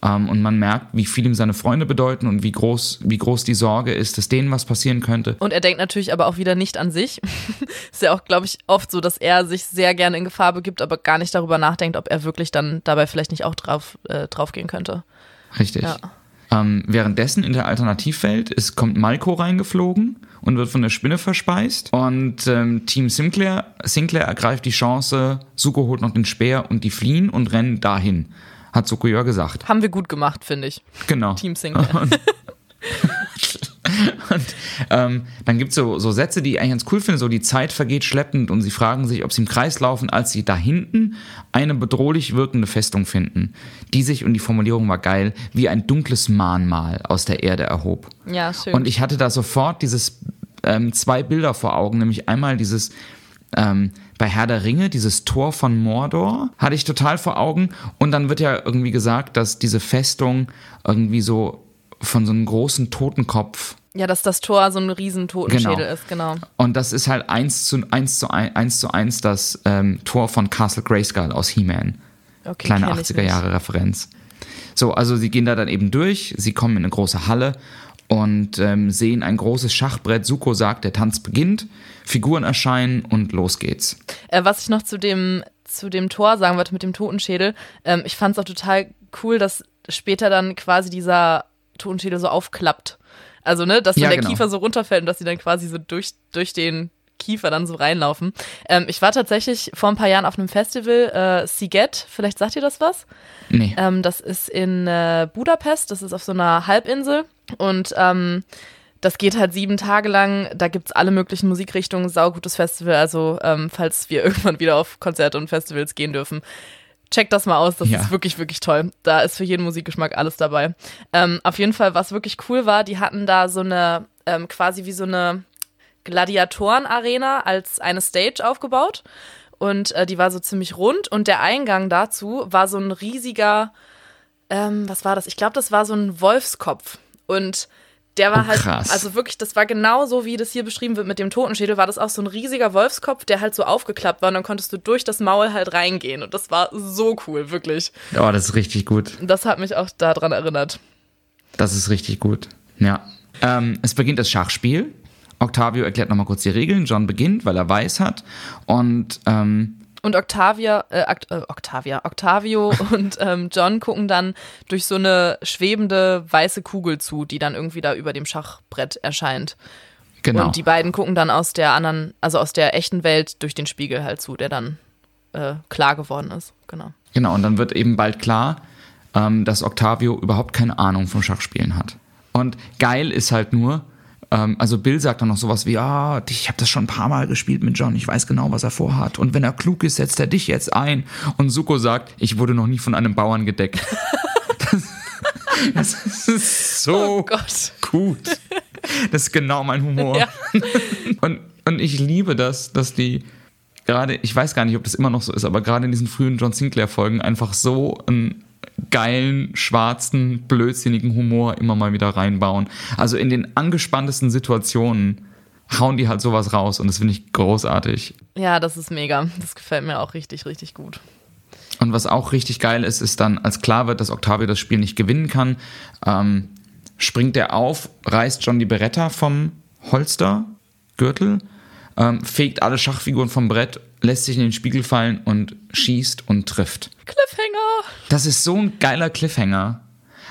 Ähm, und man merkt, wie viel ihm seine Freunde bedeuten und wie groß, wie groß die Sorge ist, dass denen was passieren könnte. Und er denkt natürlich aber auch wieder nicht an sich. ist ja auch, glaube ich, oft so, dass er sich sehr gerne in Gefahr begibt, aber gar nicht darüber nachdenkt, ob er wirklich dann dabei vielleicht nicht auch drauf, äh, drauf gehen könnte. Richtig. Ja. Ähm, währenddessen in der Alternativwelt ist, kommt Malko reingeflogen und wird von der Spinne verspeist. Und ähm, Team Sinclair, Sinclair ergreift die Chance, Suko holt noch den Speer und die fliehen und rennen dahin. Hat Sukuyor gesagt. Haben wir gut gemacht, finde ich. Genau. Team Sinclair. Und, ähm, dann gibt es so, so Sätze, die ich eigentlich ganz cool finde. So, die Zeit vergeht schleppend und sie fragen sich, ob sie im Kreis laufen, als sie da hinten eine bedrohlich wirkende Festung finden, die sich, und die Formulierung war geil, wie ein dunkles Mahnmal aus der Erde erhob. Ja, schön. Und ich hatte da sofort dieses ähm, zwei Bilder vor Augen, nämlich einmal dieses ähm, bei Herr der Ringe, dieses Tor von Mordor, hatte ich total vor Augen. Und dann wird ja irgendwie gesagt, dass diese Festung irgendwie so von so einem großen Totenkopf. Ja, dass das Tor so ein riesen Totenschädel genau. ist, genau. Und das ist halt eins zu eins zu eins, zu eins das ähm, Tor von Castle Grayskull aus He-Man. Okay, Kleine 80er Jahre Referenz. So, also sie gehen da dann eben durch, sie kommen in eine große Halle und ähm, sehen ein großes Schachbrett. Suko sagt, der Tanz beginnt, Figuren erscheinen und los geht's. Äh, was ich noch zu dem, zu dem Tor sagen wollte mit dem Totenschädel, ähm, ich fand es auch total cool, dass später dann quasi dieser Totenschädel so aufklappt. Also, ne, dass dann ja, der genau. Kiefer so runterfällt und dass sie dann quasi so durch, durch den Kiefer dann so reinlaufen. Ähm, ich war tatsächlich vor ein paar Jahren auf einem Festival, äh, Siget, vielleicht sagt ihr das was? Nee. Ähm, das ist in äh, Budapest, das ist auf so einer Halbinsel und ähm, das geht halt sieben Tage lang. Da gibt es alle möglichen Musikrichtungen, saugutes Festival. Also, ähm, falls wir irgendwann wieder auf Konzerte und Festivals gehen dürfen, checkt das mal aus. Das ja. ist wirklich, wirklich toll. Da ist für jeden Musikgeschmack alles dabei. Ähm, auf jeden Fall, was wirklich cool war, die hatten da so eine, ähm, quasi wie so eine Gladiatoren-Arena als eine Stage aufgebaut. Und äh, die war so ziemlich rund. Und der Eingang dazu war so ein riesiger, ähm, was war das? Ich glaube, das war so ein Wolfskopf. Und der war oh, halt, also wirklich, das war genau so, wie das hier beschrieben wird mit dem Totenschädel, war das auch so ein riesiger Wolfskopf, der halt so aufgeklappt war und dann konntest du durch das Maul halt reingehen und das war so cool, wirklich. Oh, das ist richtig gut. Das hat mich auch daran erinnert. Das ist richtig gut, ja. Ähm, es beginnt das Schachspiel. Octavio erklärt nochmal kurz die Regeln. John beginnt, weil er weiß hat. Und ähm, und Octavia, äh, äh, Octavia, Octavio und ähm, John gucken dann durch so eine schwebende weiße Kugel zu, die dann irgendwie da über dem Schachbrett erscheint. Genau. Und die beiden gucken dann aus der anderen, also aus der echten Welt durch den Spiegel halt zu, der dann äh, klar geworden ist. Genau. Genau, und dann wird eben bald klar, ähm, dass Octavio überhaupt keine Ahnung vom Schachspielen hat. Und geil ist halt nur, also Bill sagt dann noch sowas wie, ah, ich habe das schon ein paar Mal gespielt mit John, ich weiß genau, was er vorhat. Und wenn er klug ist, setzt er dich jetzt ein. Und Suko sagt, ich wurde noch nie von einem Bauern gedeckt. das, das, ist so oh gut. Das ist genau mein Humor. Ja. Und, und ich liebe das, dass die gerade, ich weiß gar nicht, ob das immer noch so ist, aber gerade in diesen frühen John Sinclair-Folgen einfach so ein geilen, schwarzen, blödsinnigen Humor immer mal wieder reinbauen. Also in den angespanntesten Situationen hauen die halt sowas raus und das finde ich großartig. Ja, das ist mega. Das gefällt mir auch richtig, richtig gut. Und was auch richtig geil ist, ist dann, als klar wird, dass Octavio das Spiel nicht gewinnen kann, ähm, springt er auf, reißt John die Beretta vom Holster, Gürtel, ähm, fegt alle Schachfiguren vom Brett lässt sich in den Spiegel fallen und schießt und trifft. Cliffhanger! Das ist so ein geiler Cliffhanger.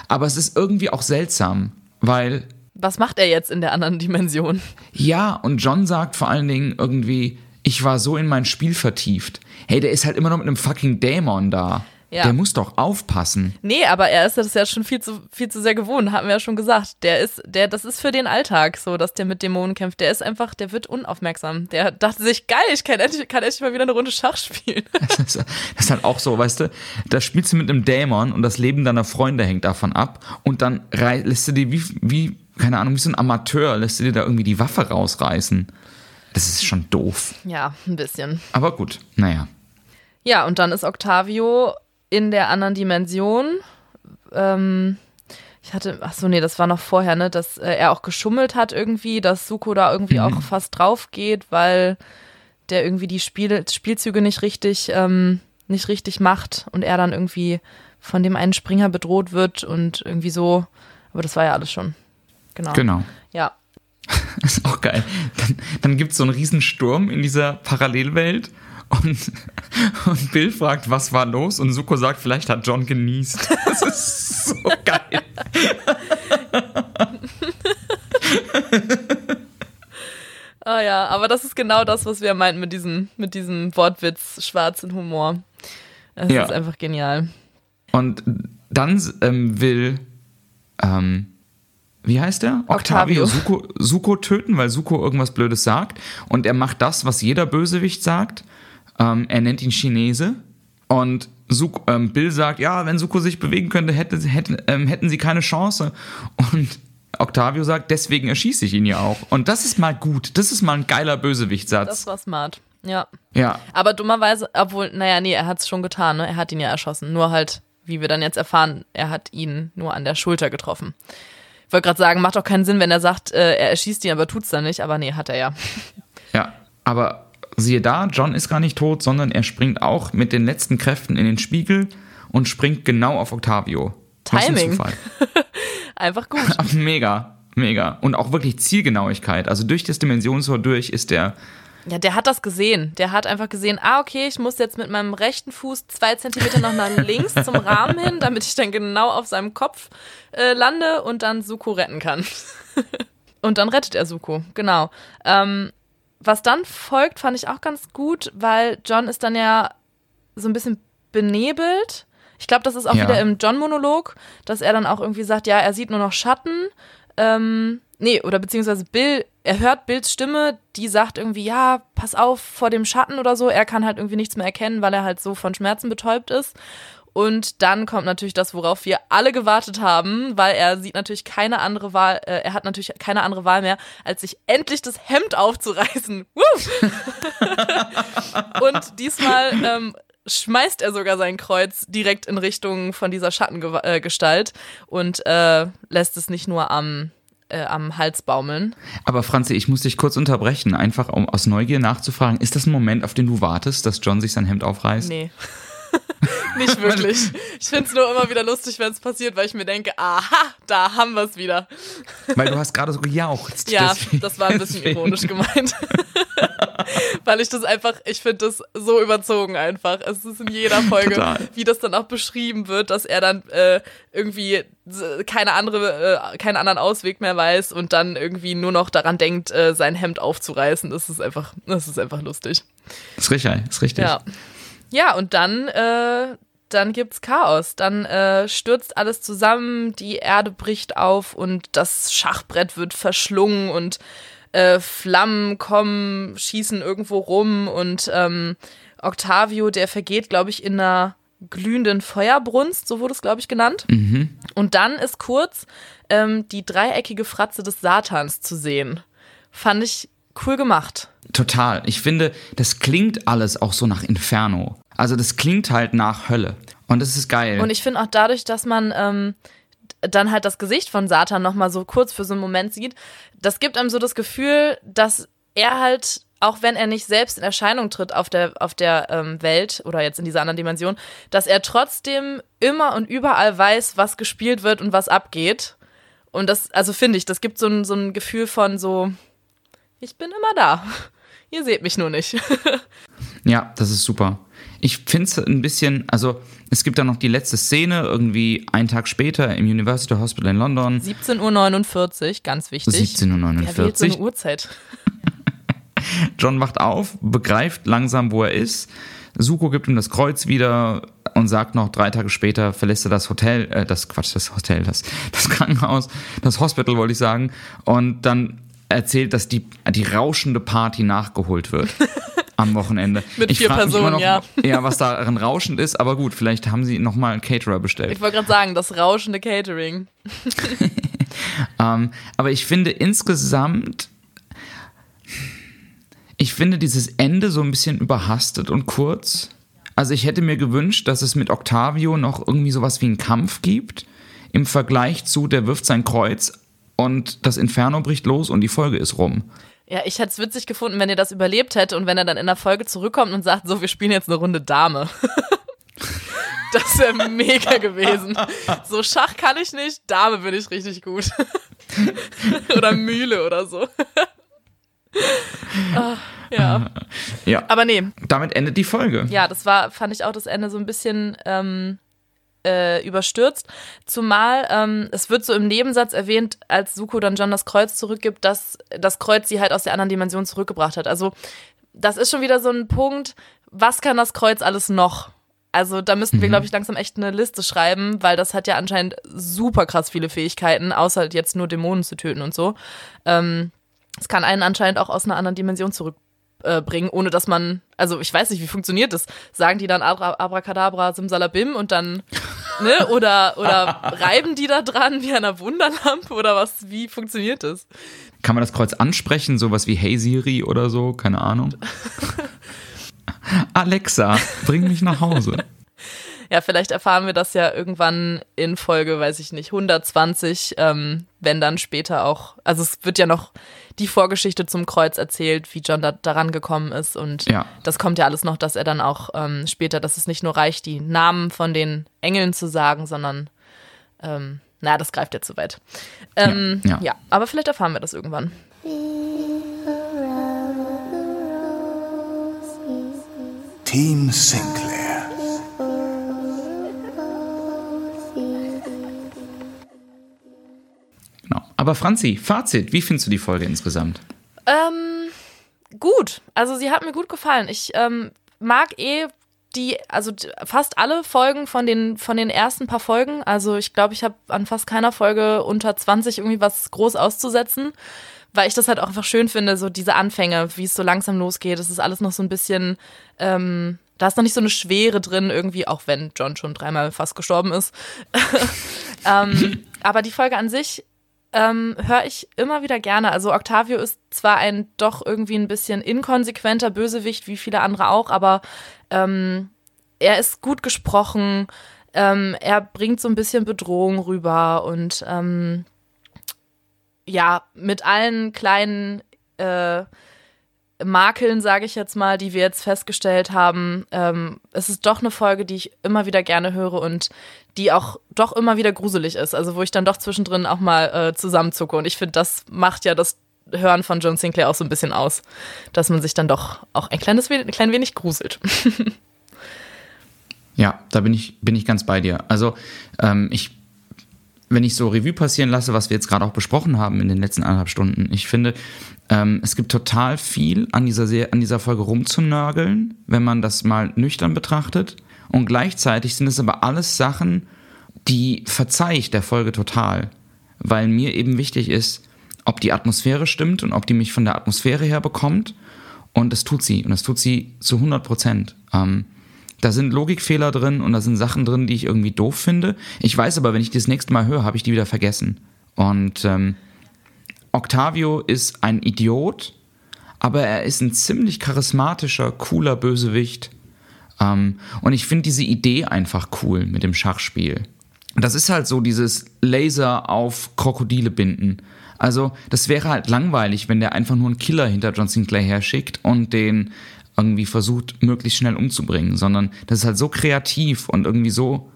Aber es ist irgendwie auch seltsam, weil. Was macht er jetzt in der anderen Dimension? Ja, und John sagt vor allen Dingen irgendwie, ich war so in mein Spiel vertieft. Hey, der ist halt immer noch mit einem fucking Dämon da. Ja. Der muss doch aufpassen. Nee, aber er ist das ja schon viel zu, viel zu sehr gewohnt, haben wir ja schon gesagt. Der ist, der, das ist für den Alltag so, dass der mit Dämonen kämpft. Der ist einfach, der wird unaufmerksam. Der dachte sich, geil, ich kann endlich, kann endlich mal wieder eine Runde Schach spielen. Das ist, das ist halt auch so, weißt du, da spielst du mit einem Dämon und das Leben deiner Freunde hängt davon ab und dann lässt du dir wie, wie, keine Ahnung, wie so ein Amateur, lässt du dir da irgendwie die Waffe rausreißen. Das ist schon doof. Ja, ein bisschen. Aber gut, naja. Ja, und dann ist Octavio in der anderen Dimension. Ähm, ich hatte, ach so, nee, das war noch vorher, ne, dass äh, er auch geschummelt hat irgendwie, dass Suko da irgendwie auch fast drauf geht, weil der irgendwie die Spiel Spielzüge nicht richtig, ähm, nicht richtig macht und er dann irgendwie von dem einen Springer bedroht wird und irgendwie so. Aber das war ja alles schon. Genau. Genau. Ja. Ist auch geil. Dann, dann gibt es so einen Riesensturm in dieser Parallelwelt und, und Bill fragt, was war los? Und Suko sagt, vielleicht hat John genießt. Das ist so geil. Ah ja, aber das ist genau das, was wir meinten mit diesem, mit diesem Wortwitz, schwarzen Humor. Es Ja. ist einfach genial. Und dann ähm, will, ähm, wie heißt der? Octavio. Octavio Suko, Suko töten, weil Suko irgendwas Blödes sagt. Und er macht das, was jeder Bösewicht sagt. Ähm, er nennt ihn Chinese. Und Suko, ähm, Bill sagt, ja, wenn Suko sich bewegen könnte, hätte, hätte, ähm, hätten sie keine Chance. Und Octavio sagt, deswegen erschieße ich ihn ja auch. Und das ist mal gut. Das ist mal ein geiler Das Bösewichtssatz. war smart. Ja. Ja, Aber dummerweise, obwohl, naja, nee, er hat es schon getan, ne? Er hat ihn ja erschossen. Nur halt, wie wir dann jetzt erfahren, er hat ihn nur an der Schulter getroffen. Ich wollte gerade sagen, macht doch keinen Sinn, wenn er sagt, äh, er erschießt ihn, aber tut's dann nicht. Aber nee, hat er ja. Ja, aber siehe da, John ist gar nicht tot, sondern er springt auch mit den letzten Kräften in den Spiegel und springt genau auf Octavio. Ein Timing. Zufall. Einfach gut. Mega, mega. Und auch wirklich Zielgenauigkeit. Also durch das Dimensionstor durch ist der. Ja, der hat das gesehen. Der hat einfach gesehen, ah, okay, ich muss jetzt mit meinem rechten Fuß zwei Zentimeter noch nach links zum Rahmen hin, damit ich dann genau auf seinem Kopf äh, lande und dann Suko retten kann. und dann rettet er Suko, genau. Ähm, was dann folgt, fand ich auch ganz gut, weil John ist dann ja so ein bisschen benebelt. Ich glaube, das ist auch Ja. wieder im John-Monolog, dass er dann auch irgendwie sagt, ja, er sieht nur noch Schatten. Ähm, nee, oder beziehungsweise Bill, er hört Bills Stimme, die sagt irgendwie, ja, pass auf vor dem Schatten oder so. Er kann halt irgendwie nichts mehr erkennen, weil er halt so von Schmerzen betäubt ist. Und dann kommt natürlich das, worauf wir alle gewartet haben, weil er sieht natürlich keine andere Wahl, äh, er hat natürlich keine andere Wahl mehr, als sich endlich das Hemd aufzureißen. Und diesmal ähm, schmeißt er sogar sein Kreuz direkt in Richtung von dieser Schattengestalt und äh, lässt es nicht nur am, äh, am Hals baumeln. Aber Franzi, ich muss dich kurz unterbrechen, einfach um aus Neugier nachzufragen. Ist das ein Moment, auf den du wartest, dass John sich sein Hemd aufreißt? Nee. Nicht wirklich. Ich finde es nur immer wieder lustig, wenn es passiert, weil ich mir denke, aha, da haben wir es wieder. Weil du hast gerade so gejauchzt. Ja, deswegen- das war ein bisschen deswegen. ironisch gemeint. Weil ich das einfach, ich finde das so überzogen einfach. Es ist in jeder Folge, Total. wie das dann auch beschrieben wird, dass er dann äh, irgendwie keine andere, äh, keinen anderen Ausweg mehr weiß und dann irgendwie nur noch daran denkt, äh, sein Hemd aufzureißen. Das ist einfach, das ist einfach lustig. Ist richtig, ist richtig. Ja. Ja, und dann, äh, dann gibt's Chaos. Dann äh, stürzt alles zusammen, die Erde bricht auf und das Schachbrett wird verschlungen und äh, Flammen kommen, schießen irgendwo rum und ähm, Octavio, der vergeht, glaube ich, in einer glühenden Feuerbrunst, so wurde es, glaube ich, genannt. Und dann ist kurz ähm, die dreieckige Fratze des Satans zu sehen. Fand ich cool gemacht. Total. Ich finde, das klingt alles auch so nach Inferno. Also das klingt halt nach Hölle. Und das ist geil. Und ich finde auch dadurch, dass man ähm, dann halt das Gesicht von Satan nochmal so kurz für so einen Moment sieht, das gibt einem so das Gefühl, dass er halt, auch wenn er nicht selbst in Erscheinung tritt auf der, auf der ähm, Welt oder jetzt in dieser anderen Dimension, dass er trotzdem immer und überall weiß, was gespielt wird und was abgeht. Und das, also finde ich, das gibt so ein, so ein Gefühl von so, ich bin immer da. Ihr seht mich nur nicht. Ja, das ist super. Ich finde es ein bisschen, also es gibt da noch die letzte Szene, irgendwie einen Tag später im University Hospital in London. 17.49 Uhr, ganz wichtig. 17.49 Wer wählt so eine Uhr. Uhrzeit? John wacht auf, begreift langsam, wo er ist. Suko gibt ihm das Kreuz wieder und sagt noch, drei Tage später verlässt er das Hotel, äh, das Quatsch, das Hotel, das, das Krankenhaus, das Hospital wollte ich sagen. Und dann erzählt, dass die, die rauschende Party nachgeholt wird. am Wochenende. Mit ich vier Personen, noch, ja. Ja, was daran rauschend ist, aber gut, vielleicht haben sie nochmal einen Caterer bestellt. Ich wollte gerade sagen, das rauschende Catering. ähm, aber ich finde insgesamt, ich finde dieses Ende so ein bisschen überhastet und kurz. Also ich hätte mir gewünscht, dass es mit Octavio noch irgendwie sowas wie einen Kampf gibt. Im Vergleich zu, der wirft sein Kreuz und das Inferno bricht los und die Folge ist rum. Ja, ich hätte es witzig gefunden, wenn ihr das überlebt hätte und wenn er dann in der Folge zurückkommt und sagt, so, wir spielen jetzt eine Runde Dame. das wäre mega gewesen. So, Schach kann ich nicht, Dame bin ich richtig gut. oder Mühle oder so. Ach, ja. ja. Aber nee. Damit endet die Folge. Ja, das war, fand ich auch das Ende so ein bisschen ähm, äh, überstürzt. Zumal ähm, es wird so im Nebensatz erwähnt, als Suko dann John das Kreuz zurückgibt, dass das Kreuz sie halt aus der anderen Dimension zurückgebracht hat. Also das ist schon wieder so ein Punkt, was kann das Kreuz alles noch? Also da müssten wir, mhm. glaube ich, langsam echt eine Liste schreiben, weil das hat ja anscheinend super krass viele Fähigkeiten, außer jetzt nur Dämonen zu töten und so. Ähm, es kann einen anscheinend auch aus einer anderen Dimension zurück äh, bringen, ohne dass man, also ich weiß nicht, wie funktioniert das? Sagen die dann Abra Abracadabra, Simsalabim und dann, ne? Oder, oder reiben die da dran wie an einer Wunderlampe oder was? Wie funktioniert das? Kann man das Kreuz ansprechen, sowas wie Hey Siri oder so? Keine Ahnung. Alexa, bring mich nach Hause. Ja, vielleicht erfahren wir das ja irgendwann in Folge, weiß ich nicht, 120, ähm, wenn dann später auch, also es wird ja noch die Vorgeschichte zum Kreuz erzählt, wie John da daran gekommen ist und ja. das kommt ja alles noch, dass er dann auch ähm, später, dass es nicht nur reicht, die Namen von den Engeln zu sagen, sondern ähm, naja, das greift ja zu weit. Ähm, ja, ja. ja, aber vielleicht erfahren wir das irgendwann. Team Sinclair. Aber Franzi, Fazit, wie findest du die Folge insgesamt? Ähm, gut. Also sie hat mir gut gefallen. Ich ähm, mag eh die, also fast alle Folgen von den, von den ersten paar Folgen. Also ich glaube, ich habe an fast keiner Folge unter 20 irgendwie was groß auszusetzen, weil ich das halt auch einfach schön finde, so diese Anfänge, wie es so langsam losgeht. Das ist alles noch so ein bisschen, ähm, da ist noch nicht so eine Schwere drin irgendwie, auch wenn John schon dreimal fast gestorben ist. ähm, aber die Folge an sich ähm, höre ich immer wieder gerne. Also Octavio ist zwar ein doch irgendwie ein bisschen inkonsequenter Bösewicht, wie viele andere auch, aber ähm, er ist gut gesprochen. Ähm, er bringt so ein bisschen Bedrohung rüber und ähm, ja, mit allen kleinen äh, Makeln, sage ich jetzt mal, die wir jetzt festgestellt haben, ähm, es ist doch eine Folge, die ich immer wieder gerne höre und die auch doch immer wieder gruselig ist. Also wo ich dann doch zwischendrin auch mal äh, zusammenzucke. Und ich finde, das macht ja das Hören von John Sinclair auch so ein bisschen aus, dass man sich dann doch auch ein kleines ein klein wenig gruselt. ja, da bin ich, bin ich ganz bei dir. Also ähm, ich wenn ich so Revue passieren lasse, was wir jetzt gerade auch besprochen haben in den letzten anderthalb Stunden, ich finde, ähm, es gibt total viel an dieser, an dieser Folge rumzunörgeln, wenn man das mal nüchtern betrachtet. Und gleichzeitig sind es aber alles Sachen, die verzeihe ich der Folge total. Weil mir eben wichtig ist, ob die Atmosphäre stimmt und ob die mich von der Atmosphäre her bekommt. Und das tut sie. Und das tut sie zu 100 Prozent. Ähm, da sind Logikfehler drin und da sind Sachen drin, die ich irgendwie doof finde. Ich weiß aber, wenn ich die das nächste Mal höre, habe ich die wieder vergessen. Und ähm, Octavio ist ein Idiot, aber er ist ein ziemlich charismatischer, cooler Bösewicht. Ähm, und ich finde diese Idee einfach cool mit dem Schachspiel. Das ist halt so dieses Laser auf Krokodile binden. Also, das wäre halt langweilig, wenn der einfach nur einen Killer hinter John Sinclair herschickt und den irgendwie versucht, möglichst schnell umzubringen, sondern das ist halt so kreativ und irgendwie so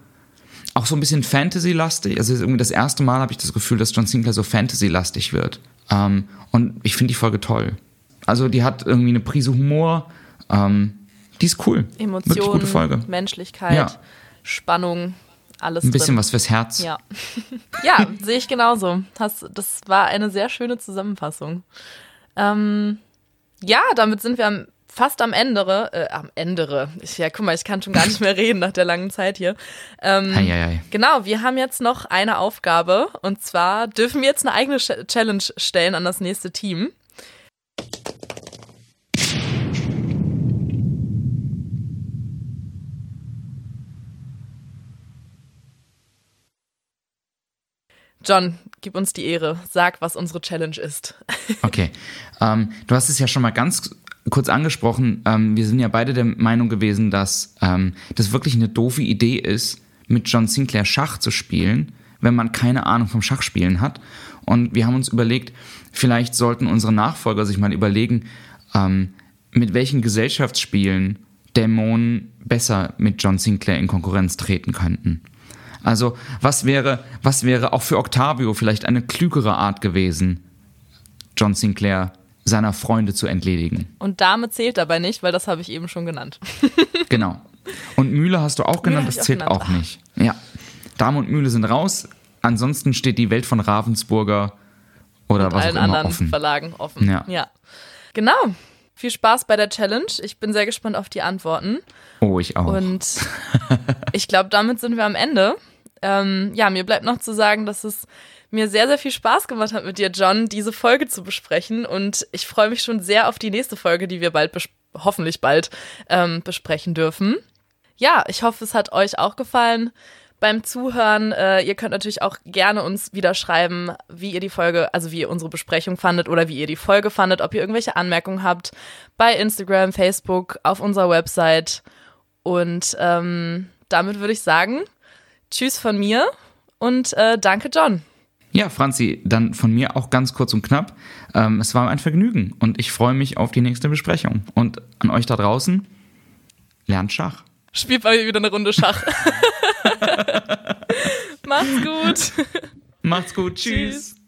auch so ein bisschen Fantasy-lastig. Also irgendwie das erste Mal habe ich das Gefühl, dass John Sinclair so Fantasy-lastig wird. Ähm, und ich finde die Folge toll. Also die hat irgendwie eine Prise Humor. Ähm, die ist cool. Emotionen, gute Folge. Menschlichkeit, ja. Spannung, alles. Ein bisschen drin. was fürs Herz. Ja, ja sehe ich genauso. Das, das war eine sehr schöne Zusammenfassung. Ähm, ja, damit sind wir am, fast am Ende. Äh, am Ende. Ich, ja, guck mal, ich kann schon gar nicht mehr reden nach der langen Zeit hier. Ähm, Ei, ei, ei. Genau, wir haben jetzt noch eine Aufgabe. Und zwar dürfen wir jetzt eine eigene Ch- Challenge stellen an das nächste Team. John, gib uns die Ehre. Sag, was unsere Challenge ist. Okay. Ähm, du hast es ja schon mal ganz kurz angesprochen. Ähm, wir sind ja beide der Meinung gewesen, dass ähm, das wirklich eine doofe Idee ist, mit John Sinclair Schach zu spielen, wenn man keine Ahnung vom Schachspielen hat. Und wir haben uns überlegt, vielleicht sollten unsere Nachfolger sich mal überlegen, ähm, mit welchen Gesellschaftsspielen Dämonen besser mit John Sinclair in Konkurrenz treten könnten. Also, was wäre, was wäre auch für Octavio vielleicht eine klügere Art gewesen, John Sinclair seiner Freunde zu entledigen? Und Dame zählt dabei nicht, weil das habe ich eben schon genannt. Genau. Und Mühle hast du auch genannt, das auch zählt genannt. auch nicht. Ja. Dame und Mühle sind raus. Ansonsten steht die Welt von Ravensburger oder Und was allen auch immer anderen offen. Verlagen offen. Ja. Genau. Viel Spaß bei der Challenge. Ich bin sehr gespannt auf die Antworten. Oh, ich auch. Und ich glaube, damit sind wir am Ende. Ähm, ja, mir bleibt noch zu sagen, dass es mir sehr, sehr viel Spaß gemacht hat mit dir, John, diese Folge zu besprechen. Und ich freue mich schon sehr auf die nächste Folge, die wir bald, hoffentlich bald, ähm, besprechen dürfen. Ja, ich hoffe, es hat euch auch gefallen beim Zuhören. Äh, ihr könnt natürlich auch gerne uns wieder schreiben, wie ihr die Folge, also wie ihr unsere Besprechung fandet oder wie ihr die Folge fandet, ob ihr irgendwelche Anmerkungen habt bei Instagram, Facebook, auf unserer Website. Und ähm, damit würde ich sagen, tschüss von mir und äh, danke, John. Ja, Franzi, dann von mir auch ganz kurz und knapp. Ähm, es war ein Vergnügen und ich freue mich auf die nächste Besprechung. Und an euch da draußen, lernt Schach. Spielt mal wieder eine Runde Schach. Macht's gut. Macht's gut, tschüss. Tschüss.